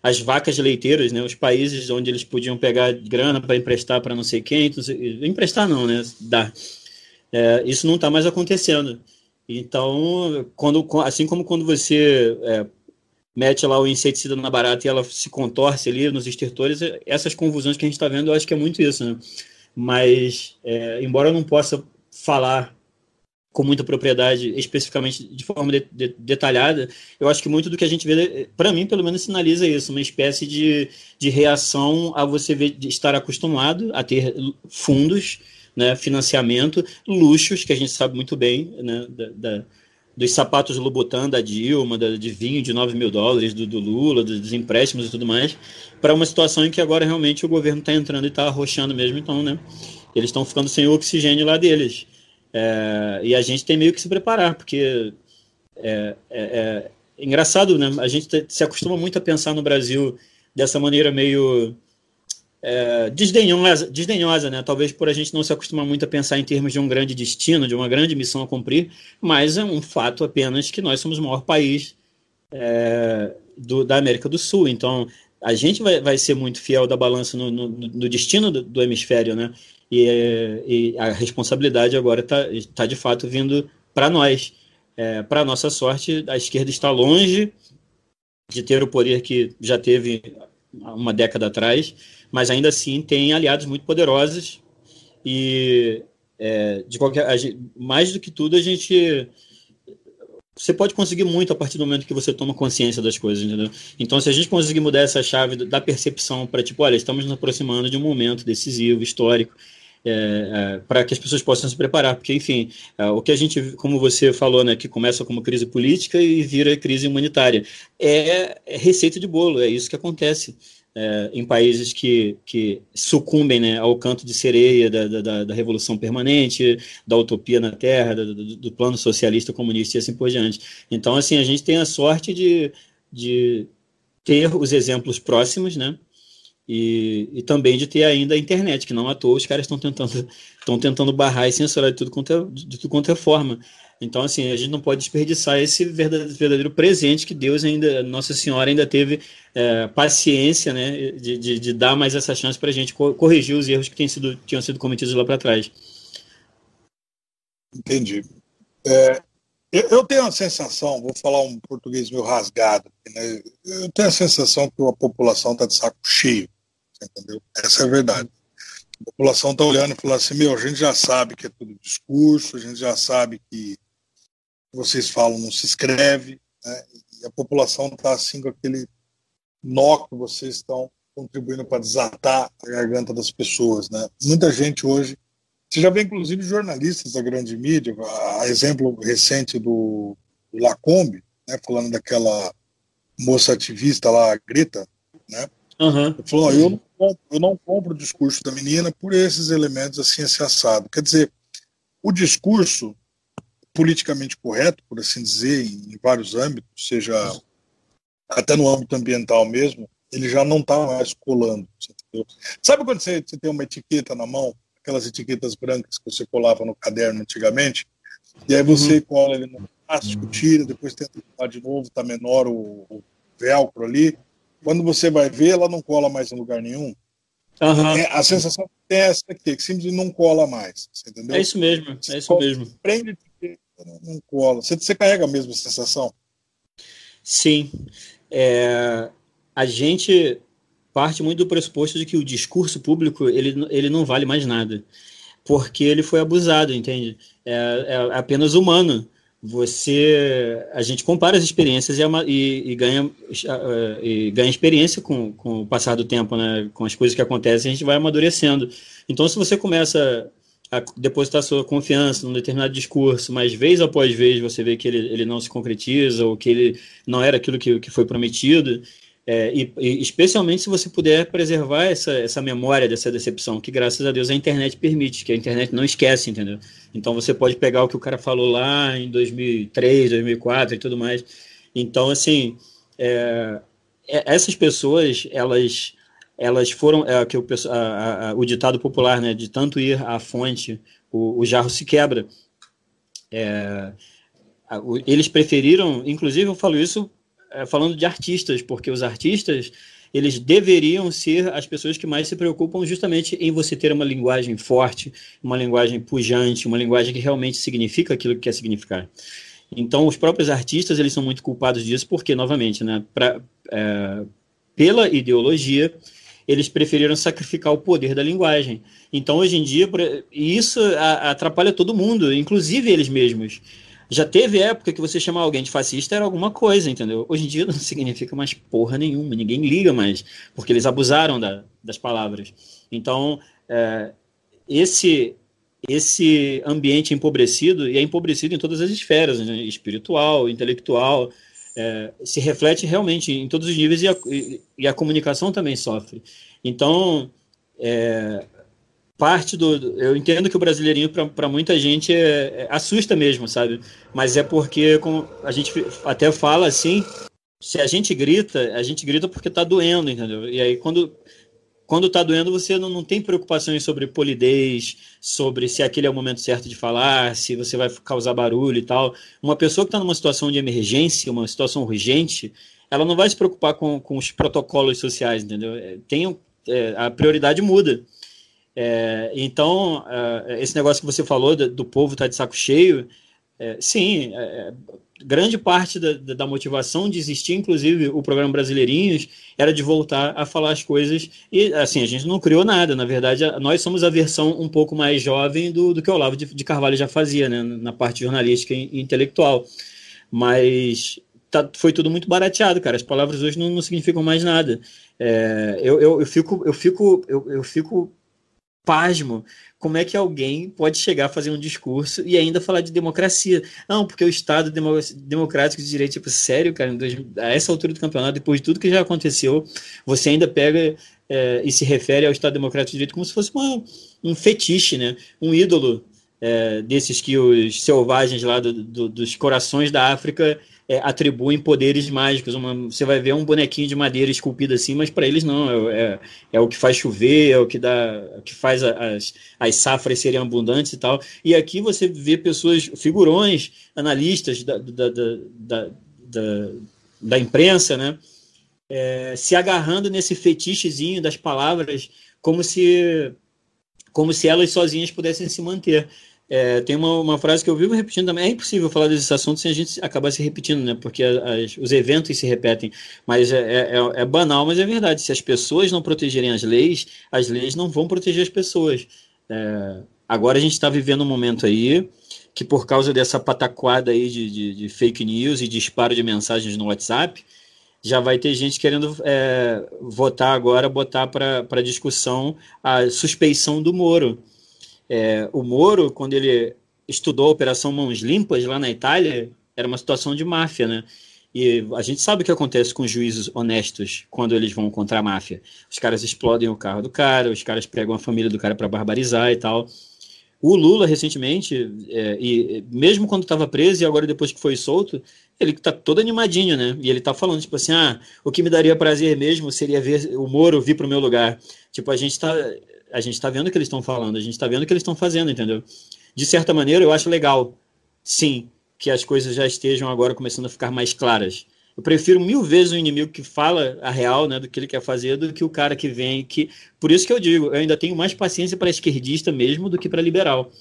as vacas leiteiras, né, os países onde eles podiam pegar grana para emprestar para não sei quem, então, emprestar não, né, dar, é, isso não está mais acontecendo. Então, quando, assim como quando você é, mete lá o inseticida na barata e ela se contorce ali nos estertores, essas convulsões que a gente está vendo, eu acho que é muito isso, né? mas é, embora eu não possa falar com muita propriedade, especificamente de forma de, de, detalhada, eu acho que muito do que a gente vê, para mim, pelo menos, sinaliza isso, uma espécie de, de reação a você ver, estar acostumado a ter fundos, né, financiamento, luxos, que a gente sabe muito bem, né, da, da dos sapatos Louboutin da Dilma, da, de vinho de 9 mil dólares do, do Lula, dos empréstimos e tudo mais, para uma situação em que agora realmente o governo está entrando e está arrochando mesmo, então, né? Eles estão ficando sem o oxigênio lá deles. É, e a gente tem meio que se preparar, porque é, é, é engraçado, né? A gente se acostuma muito a pensar no Brasil dessa maneira meio é, desdenhosa, desdenhosa, né? Talvez por a gente não se acostumar muito a pensar em termos de um grande destino, de uma grande missão a cumprir, mas é um fato apenas que nós somos o maior país é, do, da América do Sul. Então, a gente vai, vai ser muito fiel da balança no, no, no destino do, do, hemisfério, né? E, e, a responsabilidade agora está tá de fato vindo para nós. É, para nossa sorte, a esquerda está longe de ter o poder que já teve uma década atrás, mas ainda assim tem aliados muito poderosos e é, de qualquer mais do que tudo a gente você pode conseguir muito a partir do momento que você toma consciência das coisas, entendeu? Então, se a gente conseguir mudar essa chave da percepção para, tipo, olha, estamos nos aproximando de um momento decisivo, histórico, é, é, para que as pessoas possam se preparar, porque, enfim, é, o que a gente, como você falou, né, que começa como crise política e vira crise humanitária, é, é receita de bolo, é isso que acontece é, em países que, que sucumbem né, ao canto de sereia da, da, da, revolução permanente, da utopia na terra, do, do, plano socialista, comunista e assim por diante. Então, assim, a gente tem a sorte de, de ter os exemplos próximos, né? E, e também de ter ainda a internet, que não à toa os caras estão tentando, estão tentando barrar e censurar de tudo quanto é, de tudo quanto é forma. Então, assim, a gente não pode desperdiçar esse verdadeiro presente que Deus ainda, Nossa Senhora ainda teve é, paciência, né, de, de, de, dar mais essa chance para a gente corrigir os erros que tinham sido, tinham sido cometidos lá para trás. Entendi. É, eu, tenho a sensação, vou falar um português meio rasgado, né, eu tenho a sensação que a população está de saco cheio, entendeu? Essa é a verdade. A população está olhando e falando assim, meu, a gente já sabe que é tudo discurso, a gente já sabe que vocês falam não se escreve, né? e a população está assim com aquele nó que vocês estão contribuindo para desatar a garganta das pessoas. Né? Muita gente hoje, você já vê inclusive jornalistas da grande mídia, a exemplo recente do, do Lacombe, né, falando daquela moça ativista lá, Greta, né? Uhum. Falou, eu não, compro, eu não compro o discurso da menina por esses elementos assim, esse assado. Quer dizer, o discurso politicamente correto, por assim dizer, em vários âmbitos, seja até no âmbito ambiental mesmo, ele já não está mais colando. Sabe quando você, você, tem uma etiqueta na mão, aquelas etiquetas brancas que você colava no caderno antigamente, e aí você uhum. cola ele no plástico, tira, depois tenta colar de novo, está menor o, o velcro ali. Quando você vai ver, ela não cola mais em lugar nenhum. Uhum. É, a sensação é essa aqui, que simplesmente não cola mais. entendeu? É isso mesmo, é isso mesmo. Prende não cola. Você, você carrega a mesma sensação? Sim. É, a gente parte muito do pressuposto de que o discurso público ele, ele não vale mais nada, porque ele foi abusado, entende? É, é apenas humano. Você, a gente compara as experiências e, e, e ganha, e ganha experiência com, com o passar do tempo, né? Com as coisas que acontecem, a gente vai amadurecendo. Então, se você começa depositar sua confiança num determinado discurso, mas vez após vez você vê que ele, ele não se concretiza ou que ele não era aquilo que, que foi prometido, é, e, e, especialmente se você puder preservar essa, essa memória dessa decepção, que graças a Deus a internet permite, que a internet não esquece, entendeu? Então você pode pegar o que o cara falou lá em 2003, 2004 e tudo mais. Então, assim, é, é essas pessoas, elas elas foram é, que o, a, a, o ditado popular, né, de tanto ir à fonte, o, o jarro se quebra. É, a, o, eles preferiram, inclusive eu falo isso é, falando de artistas, porque os artistas eles deveriam ser as pessoas que mais se preocupam justamente em você ter uma linguagem forte, uma linguagem pujante, uma linguagem que realmente significa aquilo que quer significar. Então, os próprios artistas eles são muito culpados disso, porque novamente, né, pra, é, pela ideologia eles preferiram sacrificar o poder da linguagem. Então, hoje em dia, isso atrapalha todo mundo, inclusive eles mesmos. Já teve época que você chamar alguém de fascista era alguma coisa, entendeu? Hoje em dia não significa mais porra nenhuma, ninguém liga mais, porque eles abusaram da, das palavras. Então, é, esse esse ambiente empobrecido, e é empobrecido em todas as esferas, né? espiritual, intelectual, é, se reflete realmente em todos os níveis e a, e a comunicação também sofre. Então, é, parte do. Eu entendo que o brasileirinho, para muita gente, é, é, assusta mesmo, sabe? Mas é porque, como a gente até fala assim, se a gente grita, a gente grita porque está doendo, entendeu? E aí, quando quando está doendo, você não, não tem preocupações sobre polidez, sobre se aquele é o momento certo de falar, se você vai causar barulho e tal. Uma pessoa que está numa situação de emergência, uma situação urgente, ela não vai se preocupar com, com os protocolos sociais, entendeu? É, tem, é, a prioridade muda. É, então, é, esse negócio que você falou do, do povo estar tá de saco cheio, é, sim, é, grande parte da, da, motivação de existir, inclusive, o programa Brasileirinhos, era de voltar a falar as coisas. E, assim, a gente não criou nada. Na verdade, nós somos a versão um pouco mais jovem do, do que o Olavo de, de Carvalho já fazia, né? Na parte jornalística e intelectual. Mas tá, foi tudo muito barateado, cara. As palavras hoje não, não significam mais nada. É, eu, eu, eu, fico, eu, fico, eu, eu fico pasmo como é que alguém pode chegar a fazer um discurso e ainda falar de democracia. Não, porque o Estado democrático de direito, tipo, sério, cara, a essa altura do campeonato, depois de tudo que já aconteceu, você ainda pega é, e se refere ao Estado democrático de direito como se fosse uma, um fetiche, né? Um ídolo é, desses que os selvagens lá do, do, dos corações da África é, atribuem poderes mágicos. Uma, você vai ver um bonequinho de madeira esculpido assim, mas para eles não. É, é, é, o que faz chover, é o que dá, que faz as, as safras serem abundantes e tal. E aqui você vê pessoas, figurões, analistas da, da, da, da, da, imprensa, né? É, se agarrando nesse fetichezinho das palavras, como se como se elas sozinhas pudessem se manter. É, tem uma, uma, frase que eu vivo repetindo também. É impossível falar desses assuntos sem a gente acabar se repetindo, né? Porque as, os eventos se repetem. Mas é, é, é, é, banal, mas é verdade. Se as pessoas não protegerem as leis, as leis não vão proteger as pessoas. É, agora a gente está vivendo um momento aí que, por causa dessa pataquada aí de, de, de, fake news e disparo de mensagens no WhatsApp, já vai ter gente querendo é, votar agora, botar para discussão a suspeição do Moro. É, o Moro, quando ele estudou a Operação Mãos Limpas lá na Itália, era uma situação de máfia, né? E a gente sabe o que acontece com juízes honestos quando eles vão contra a máfia. Os caras explodem o carro do cara, os caras pregam a família do cara para barbarizar e tal. O Lula, recentemente, é, e mesmo quando estava preso e agora depois que foi solto, ele tá todo animadinho, né? E ele tá falando, tipo assim, ah, o que me daria prazer mesmo seria ver o Moro vir para o meu lugar. Tipo, a gente tá a gente está vendo o que eles estão falando, a gente está vendo o que eles estão fazendo, entendeu? De certa maneira, eu acho legal, sim, que as coisas já estejam agora começando a ficar mais claras. Eu prefiro mil vezes o inimigo que fala a real, né, do que ele quer fazer, do que o cara que vem que. Por isso que eu digo, eu ainda tenho mais paciência para esquerdista mesmo do que para liberal,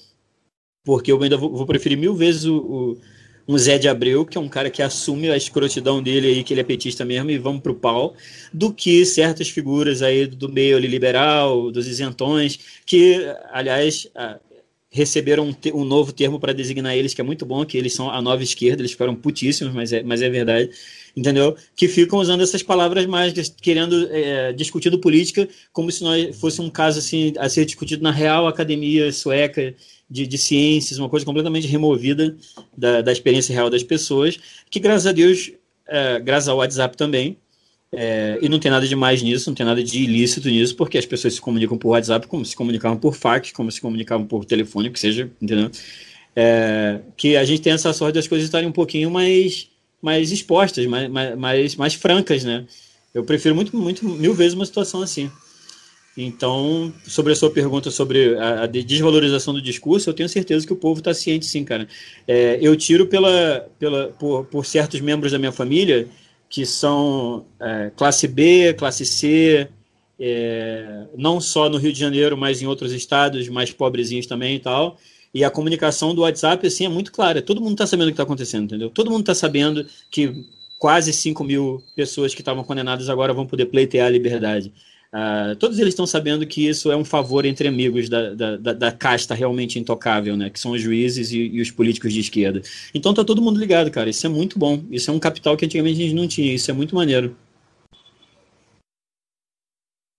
porque eu ainda vou, vou preferir mil vezes o, o um Zé de Abreu, que é um cara que assume a escrotidão dele aí, que ele é petista mesmo, e vamos pro pau, do que certas figuras aí do meio liberal, dos isentões, que, aliás, receberam um, um novo termo para designar eles, que é muito bom, que eles são a nova esquerda, eles ficaram putíssimos, mas é, mas é verdade, entendeu? Que ficam usando essas palavras mágicas, querendo, é, discutindo política como se nós fosse um caso assim, a ser discutido na Real Academia Sueca de, de ciências, uma coisa completamente removida da, da experiência real das pessoas, que graças a Deus, é, graças ao WhatsApp também, é, e não tem nada de mais nisso, não tem nada de ilícito nisso, porque as pessoas se comunicam por WhatsApp como se comunicavam por fax, como se comunicavam por telefone, que seja, entendeu? É, que a gente tem essa sorte das coisas estarem um pouquinho mais, mais expostas, mais, mais, mais francas, né? Eu prefiro muito, muito, mil vezes uma situação assim. Então, sobre a sua pergunta sobre a, desvalorização do discurso, eu tenho certeza que o povo está ciente, sim, cara. É, eu tiro pela, pela, por, por, certos membros da minha família que são é, classe B, classe C, é, não só no Rio de Janeiro, mas em outros estados mais pobrezinhos também e tal. E a comunicação do WhatsApp, assim, é muito clara. Todo mundo está sabendo o que está acontecendo, entendeu? Todo mundo está sabendo que quase 5 mil pessoas que estavam condenadas agora vão poder pleitear a liberdade. Uh, todos eles estão sabendo que isso é um favor entre amigos da, da, da, da casta realmente intocável, né? Que são os juízes e, e, os políticos de esquerda. Então tá todo mundo ligado, cara. Isso é muito bom. Isso é um capital que antigamente a gente não tinha. Isso é muito maneiro.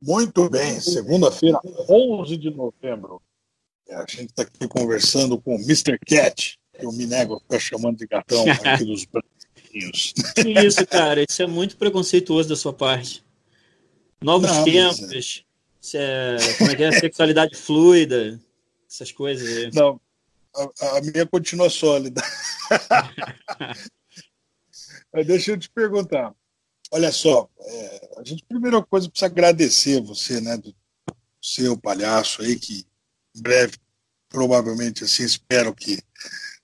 Muito bem. Segunda-feira, 11 de novembro. A gente está aqui conversando com o Mr. Cat, que eu me nego a ficar chamando de gatão aqui dos branquinhos. Isso, cara. Isso é muito preconceituoso da sua parte. Novos não, tempos, é... como é que é? Sexualidade fluida, essas coisas aí. Não, a, a minha continua sólida. Deixa eu te perguntar. Olha só, é, a gente, primeira coisa, precisa agradecer você, né, do seu palhaço aí, que em breve, provavelmente, assim, espero que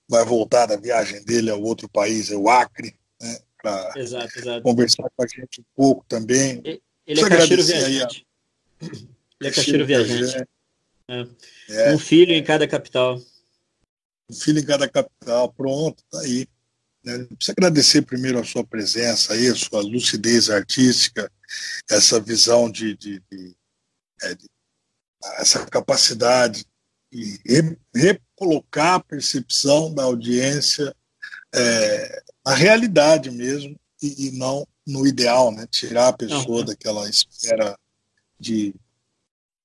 vai voltar da viagem dele ao outro país, é o Acre, né, para conversar com a gente um pouco também. E ele é caixeiro viajante. Aí, ele é caixeiro viajante. É. É. Um filho em cada capital. Um filho em cada capital, pronto, tá aí. Né? Precisa agradecer primeiro a sua presença aí, a sua lucidez artística, essa visão de, de, de, é, de essa capacidade de recolocar a percepção da audiência é, na realidade mesmo e, e, não no ideal, né? Tirar a pessoa uhum. daquela esfera de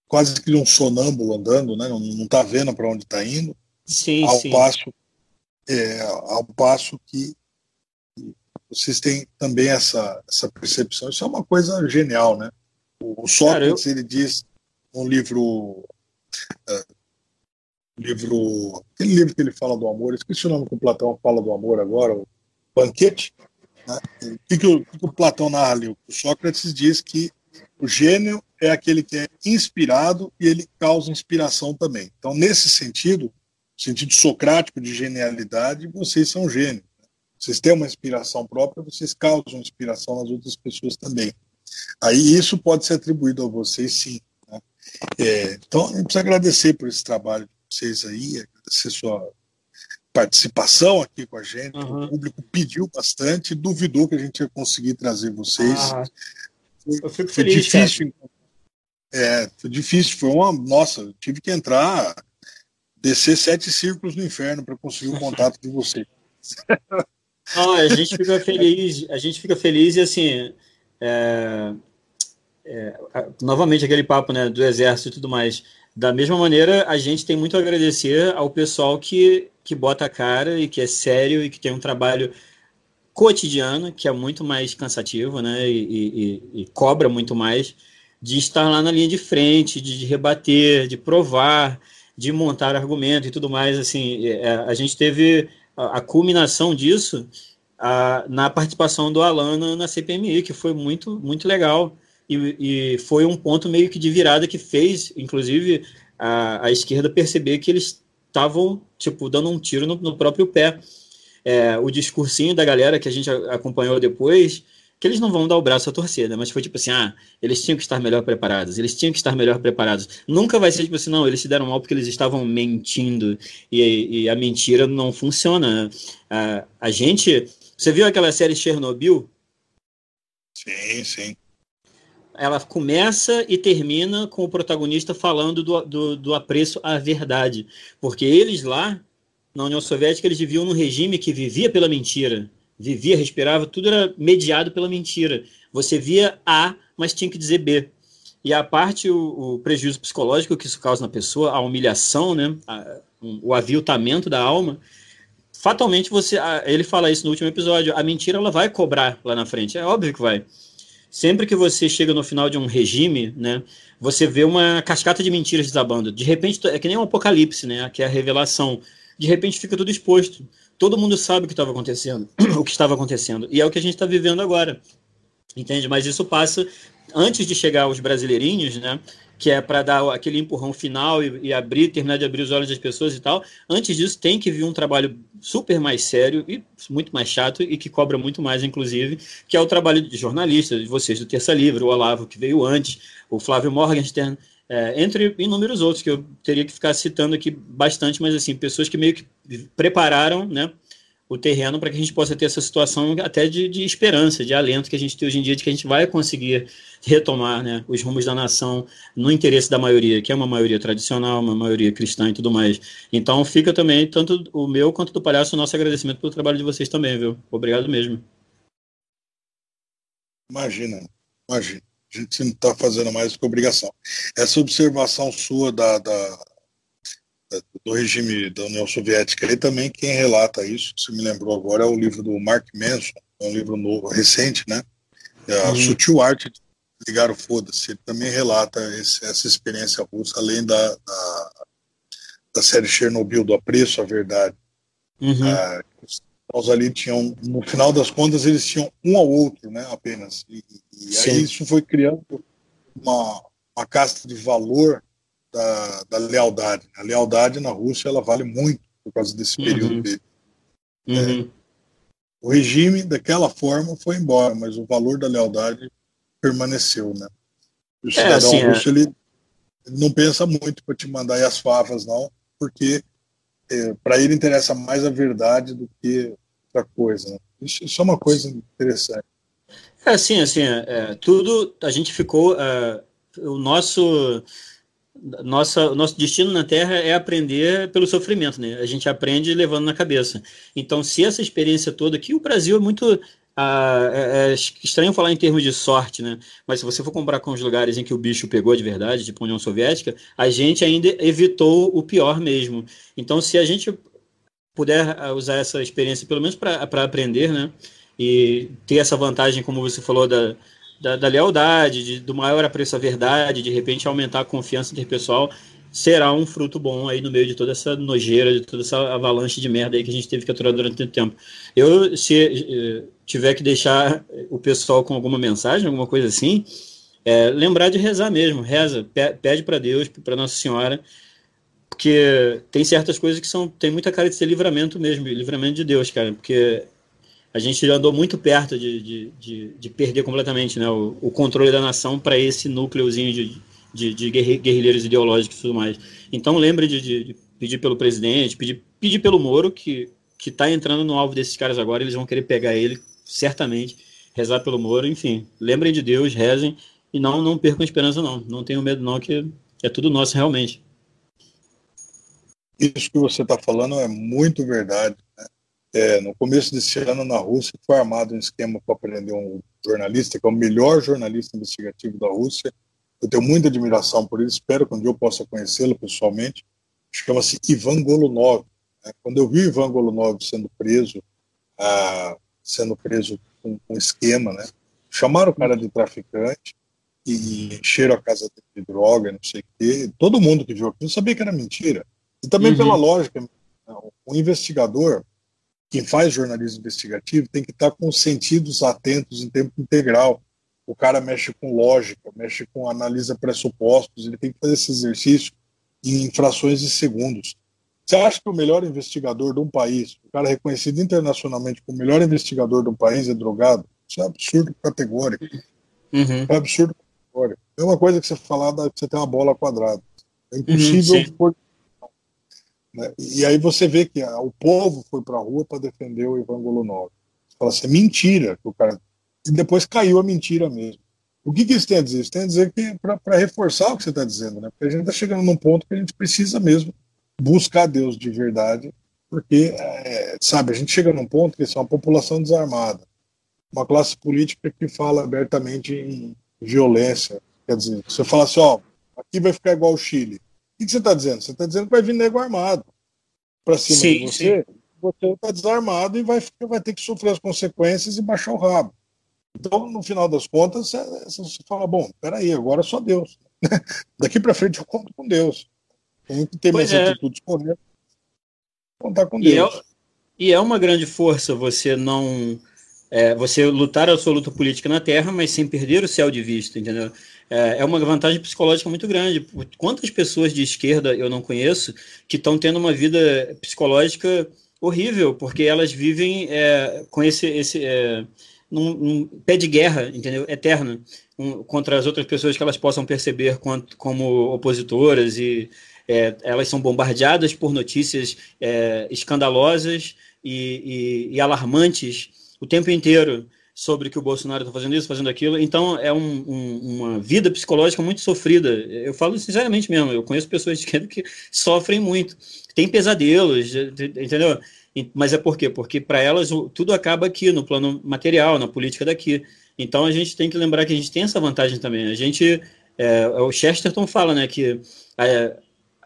quase que um sonâmbulo andando, né? Não, não tá vendo para onde está indo. Sim, ao sim. passo é, ao passo que vocês têm também essa, essa percepção. Isso é uma coisa genial, né? O Sócrates, Cara, eu... ele diz no livro, uh, livro, aquele livro que ele fala do amor, esqueci o nome que o Platão fala do amor agora, o Banquete. O que, que, o, que, o Platão narra ali? O Sócrates diz que o gênio é aquele que é inspirado e ele causa inspiração também. Então, nesse sentido, sentido socrático de genialidade, vocês são gênios. Vocês têm uma inspiração própria, vocês causam inspiração nas outras pessoas também. Aí isso pode ser atribuído a vocês, sim. Né? É, então, a gente precisa agradecer por esse trabalho de vocês aí, agradecer sua participação aqui com a gente. Uhum. O público pediu bastante, duvidou que a gente ia conseguir trazer vocês. Ah, eu fico foi feliz, difícil. É, foi difícil, foi uma. Nossa, tive que entrar descer sete círculos no inferno para conseguir o contato de você. Não, a gente fica feliz, a gente fica feliz e assim, é, é, novamente aquele papo né, do exército e tudo mais. Da mesma maneira, a gente tem muito a agradecer ao pessoal que, que bota a cara e que é sério e que tem um trabalho cotidiano, que é muito mais cansativo, né, e, e, e cobra muito mais, de estar lá na linha de frente, de, de rebater, de provar, de montar argumento e tudo mais. Assim, é, é, a gente teve a, a culminação disso a, na participação do Alan na, na, CPMI, que foi muito, muito legal. E, e, foi um ponto meio que de virada que fez, inclusive, a, a esquerda perceber que eles estavam, tipo, dando um tiro no, no próprio pé. É, o discursinho da galera que a gente acompanhou depois que eles não vão dar o braço a torcer, né? Mas foi tipo assim, ah, eles tinham que estar melhor preparados, eles tinham que estar melhor preparados. Nunca vai ser tipo assim, não, eles se deram mal porque eles estavam mentindo e, e a mentira não funciona. A, a gente, você viu aquela série Chernobyl? Sim, sim. Ela começa e termina com o protagonista falando do, do, do apreço à verdade, porque eles lá na União Soviética eles viviam num regime que vivia pela mentira vivia, respirava, tudo era mediado pela mentira. Você via A, mas tinha que dizer B. E a parte, o, o prejuízo psicológico que isso causa na pessoa, a humilhação, né, a, um, o aviltamento da alma, fatalmente você, a, ele fala isso no último episódio, a mentira ela vai cobrar lá na frente, é óbvio que vai. Sempre que você chega no final de um regime, né, você vê uma cascata de mentiras desabando. De repente, é que nem um apocalipse, né, que é a revelação. De repente fica tudo exposto todo mundo sabe o que estava acontecendo, o que estava acontecendo, e é o que a gente está vivendo agora, entende? Mas isso passa antes de chegar aos brasileirinhos, né? Que é para dar aquele empurrão final e, e, abrir, terminar de abrir os olhos das pessoas e tal. Antes disso, tem que vir um trabalho super mais sério e muito mais chato e que cobra muito mais, inclusive, que é o trabalho de jornalistas, de vocês do Terça Livre, o Olavo, que veio antes, o Flávio Morgenstern, é, entre inúmeros outros que eu teria que ficar citando aqui bastante, mas assim, pessoas que meio que prepararam né, o terreno para que a gente possa ter essa situação até de, de, esperança, de alento que a gente tem hoje em dia, de que a gente vai conseguir retomar né, os rumos da nação no interesse da maioria, que é uma maioria tradicional, uma maioria cristã e tudo mais. Então fica também, tanto o meu quanto do palhaço, o nosso agradecimento pelo trabalho de vocês também, viu? Obrigado mesmo. Imagina, imagina a gente não está fazendo mais que obrigação. Essa observação sua da, da, da, do regime da União Soviética aí também, quem relata isso, se me lembrou agora, é o livro do Mark Manson, é um livro novo, recente, né? É a uhum. Sutil Arte de Ligar o Foda-se. Ele também relata esse, essa experiência russa, além da, da, da, série Chernobyl, do Apreço à Verdade. Uhum. Ah, nós ali tinham, no final das contas, eles tinham um ao outro, né, apenas. E, e aí isso foi criando uma, uma casta de valor da, da, lealdade. A lealdade na Rússia, ela vale muito por causa desse uhum. período uhum. dele. Uhum. É, o regime, daquela forma, foi embora, mas o valor da lealdade permaneceu, né? O cidadão é, assim, russo, é. ele, ele não pensa muito para te mandar as favas, não, porque é, para ele interessa mais a verdade do que outra coisa. Né? Isso, isso, é uma coisa interessante. É assim, assim, tudo a gente ficou, é, o nosso nossa, nosso destino na Terra é aprender pelo sofrimento, né? A gente aprende levando na cabeça. Então, se essa experiência toda aqui, o Brasil é muito ah, é, é, estranho falar em termos de sorte, né? Mas se você for comparar com os lugares em que o bicho pegou de verdade, tipo União Soviética, a gente ainda evitou o pior mesmo. Então, se a gente puder ah, usar essa experiência, pelo menos para aprender, né? E ter essa vantagem, como você falou, da, da, da lealdade, de, do maior apreço à verdade, de repente aumentar a confiança interpessoal, será um fruto bom aí no meio de toda essa nojeira, de toda essa avalanche de merda aí que a gente teve que aturar durante tanto tempo. Eu, se eh, tiver que deixar o pessoal com alguma mensagem, alguma coisa assim, é, lembrar de rezar mesmo, reza, pede para Deus, para Nossa Senhora, porque tem certas coisas que são tem muita cara de ser livramento mesmo, livramento de Deus, cara, porque a gente andou muito perto de, de, de, de perder completamente né, o, o controle da nação para esse núcleozinho de, de, de guerrilheiros ideológicos e tudo mais. Então lembre de, de, pedir pelo presidente, pedir, pedir pelo Moro, que que está entrando no alvo desses caras agora, eles vão querer pegar ele, certamente, rezar pelo Moro, enfim, lembrem de Deus, rezem e não não percam a esperança não, não tenham medo não, que é tudo nosso realmente. Isso que você está falando é muito verdade. Né? É, no começo desse ano, na Rússia, foi armado um esquema para prender um jornalista, que é o melhor jornalista investigativo da Rússia. Eu tenho muita admiração por ele, espero que um dia eu possa conhecê-lo pessoalmente. Chama-se Ivan Golunov. Né? Quando eu vi Ivan Golunov sendo preso, ah, sendo preso com um esquema, né? chamaram o cara de traficante e encheram a casa de droga, não sei o quê. Todo mundo que viu aquilo sabia que era mentira. E também uhum. pela lógica, né? o investigador, quem faz jornalismo investigativo, tem que estar com os sentidos atentos em tempo integral. O cara mexe com lógica, mexe com analisa pressupostos, ele tem que fazer esse exercício em frações de segundos. Você acha que o melhor investigador de um país, o cara reconhecido internacionalmente como o melhor investigador de um país é drogado? Isso é absurdo categórico. Uhum. É absurdo categórico. É uma coisa que você falar que você tem uma bola quadrada. É impossível uhum, né? E aí você vê que a, o povo foi para a rua para defender o Ivan Golunov. Fala assim, é mentira que o cara. E depois caiu a mentira mesmo. O que, que isso tem a dizer? Isso tem a dizer que para reforçar o que você está dizendo, né? Porque a gente está chegando num ponto que a gente precisa mesmo buscar Deus de verdade, porque, é, sabe, a gente chega num ponto que é uma população desarmada, uma classe política que fala abertamente em violência. Quer dizer, você fala assim, ó, aqui vai ficar igual o Chile. O que você está dizendo? Você está dizendo que vai vir nego armado para cima sim, de você. Sim. Você está desarmado e vai, vai ter que sofrer as consequências e baixar o rabo. Então, no final das contas, você fala: bom, peraí, agora é só Deus. Daqui para frente eu conto com Deus. Tem que ter minhas é. atitudes corretas. Contar com e Deus. É, e é uma grande força você não. É, você lutar a sua luta política na terra, mas sem perder o céu de vista, entendeu? É, é uma vantagem psicológica muito grande. Quantas pessoas de esquerda eu não conheço que estão tendo uma vida psicológica horrível, porque elas vivem é, com esse, esse é, num, num, pé de guerra, entendeu? Eterno, um, contra as outras pessoas que elas possam perceber quanto, como opositoras e é, elas são bombardeadas por notícias é, escandalosas e, e, e alarmantes o tempo inteiro sobre que o Bolsonaro está fazendo isso, fazendo aquilo. Então, é um, um, uma vida psicológica muito sofrida. Eu falo sinceramente mesmo, eu conheço pessoas de esquerda que sofrem muito. Tem pesadelos, entendeu? Mas é por quê? Porque para elas tudo acaba aqui, no plano material, na política daqui. Então, a gente tem que lembrar que a gente tem essa vantagem também. A gente, é, o Chesterton fala, né, que a,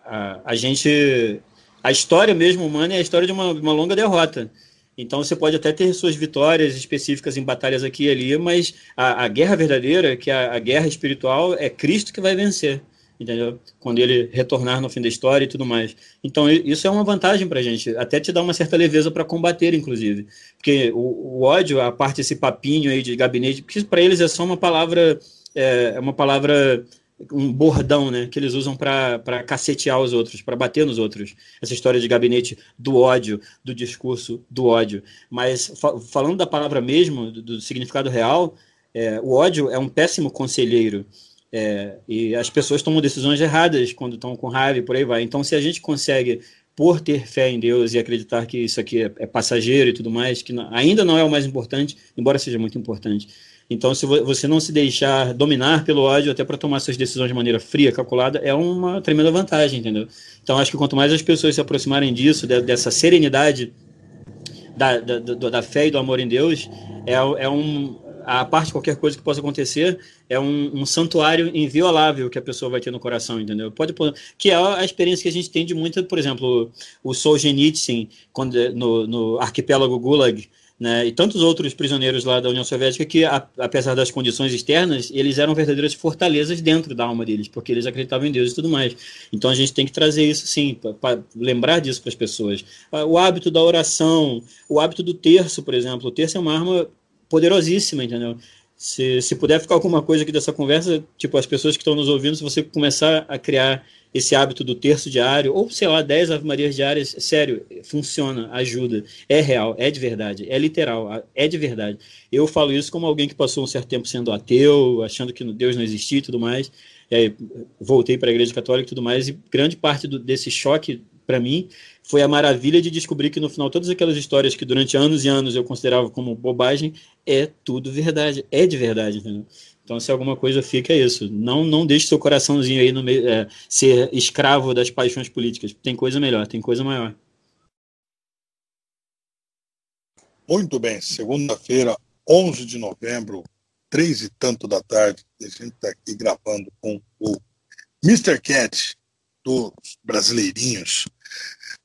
a, a gente, a história mesmo humana é a história de uma, uma longa derrota. Então você pode até ter suas vitórias específicas em batalhas aqui e ali, mas a, a guerra verdadeira, que é a, a, guerra espiritual, é Cristo que vai vencer, entendeu? Quando ele retornar no fim da história e tudo mais. Então isso é uma vantagem para a gente, até te dá uma certa leveza para combater, inclusive, porque o, o, ódio, a parte desse papinho aí de gabinete, para eles é só uma palavra, é, é uma palavra um bordão, né, que eles usam para cacetear os outros, para bater nos outros. Essa história de gabinete do ódio, do discurso do ódio. Mas fa falando da palavra mesmo, do, do significado real, é, o ódio é um péssimo conselheiro. É, e as pessoas tomam decisões erradas quando estão com raiva e por aí vai. Então, se a gente consegue por ter fé em Deus e acreditar que isso aqui é, é passageiro e tudo mais, que não, ainda não é o mais importante, embora seja muito importante. Então, se você não se deixar dominar pelo ódio até para tomar suas decisões de maneira fria, calculada, é uma tremenda vantagem, entendeu? Então, acho que quanto mais as pessoas se aproximarem disso, dessa serenidade da, da, da fé e do amor em Deus, é, é um, a parte de qualquer coisa que possa acontecer é um, um, santuário inviolável que a pessoa vai ter no coração, entendeu? Pode que é a experiência que a gente tem de muita, por exemplo, o Solzhenitsyn quando no, no arquipélago Gulag, né, e tantos outros prisioneiros lá da União Soviética que, a, apesar das condições externas, eles eram verdadeiras fortalezas dentro da alma deles, porque eles acreditavam em Deus e tudo mais. Então a gente tem que trazer isso, sim, para lembrar disso para as pessoas. Ah, o hábito da oração, o hábito do terço, por exemplo. O terço é uma arma poderosíssima, entendeu? Se, se puder ficar alguma coisa aqui dessa conversa, tipo, as pessoas que estão nos ouvindo, se você começar a criar esse hábito do terço diário, ou sei lá, 10 Ave Marias diárias, sério, funciona, ajuda, é real, é de verdade, é literal, é de verdade. Eu falo isso como alguém que passou um certo tempo sendo ateu, achando que Deus não existia e tudo mais, e aí voltei para a Igreja Católica e tudo mais, e grande parte do, desse choque para mim foi a maravilha de descobrir que no final todas aquelas histórias que durante anos e anos eu considerava como bobagem é tudo verdade, é de verdade, entendeu? Então, se alguma coisa fica, é isso. Não, não deixe seu coraçãozinho aí no meio, é, ser escravo das paixões políticas. Tem coisa melhor, tem coisa maior. Muito bem. Segunda-feira, 11 de novembro, três e tanto da tarde, a gente está aqui gravando com o Mr. Cat dos Brasileirinhos.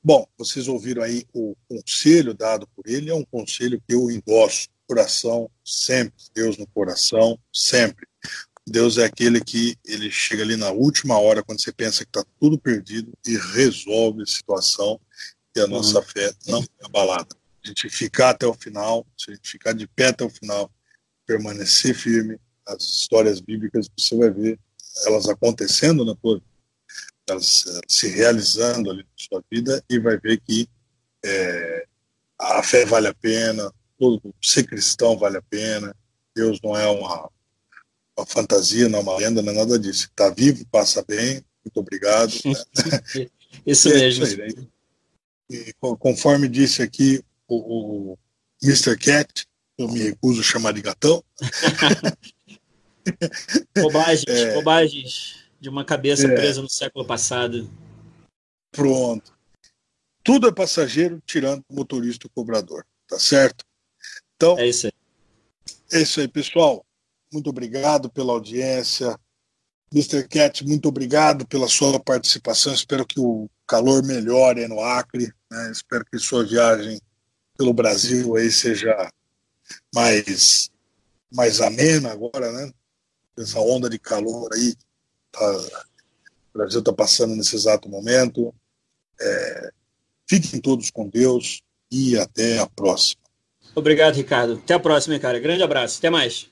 Bom, vocês ouviram aí o conselho dado por ele, é um conselho que eu endosso coração sempre, Deus no coração sempre. Deus é aquele que ele chega ali na última hora, quando você pensa que está tudo perdido, e resolve a situação, e a nossa uhum. fé não é abalada. A gente ficar até o final, se a gente ficar de pé até o final, permanecer firme, as histórias bíblicas você vai ver elas acontecendo na tua vida, elas se realizando ali na sua vida, e vai ver que é, a fé vale a pena, todo ser cristão vale a pena. Deus não é uma, uma fantasia, não é uma lenda, não é nada disso. Está vivo, passa bem. Muito obrigado. Né? isso mesmo. É aí, né? e, conforme disse aqui o, o Mr. Cat, eu me recuso a chamar de gatão. bobagens, é, bobagens de uma cabeça é, presa no século passado. Pronto. Tudo é passageiro, tirando o motorista e o cobrador. Tá certo? Então, é isso aí. É isso aí, pessoal. Muito obrigado pela audiência. Mr. Cat, muito obrigado pela sua participação. Espero que o calor melhore no Acre. Né? Espero que sua viagem pelo Brasil aí seja mais, mais amena agora, né? Essa onda de calor aí. Tá, o Brasil está passando nesse exato momento. É, fiquem todos com Deus e até a próxima. Obrigado, Ricardo. Até a próxima, cara. Grande abraço. Até mais.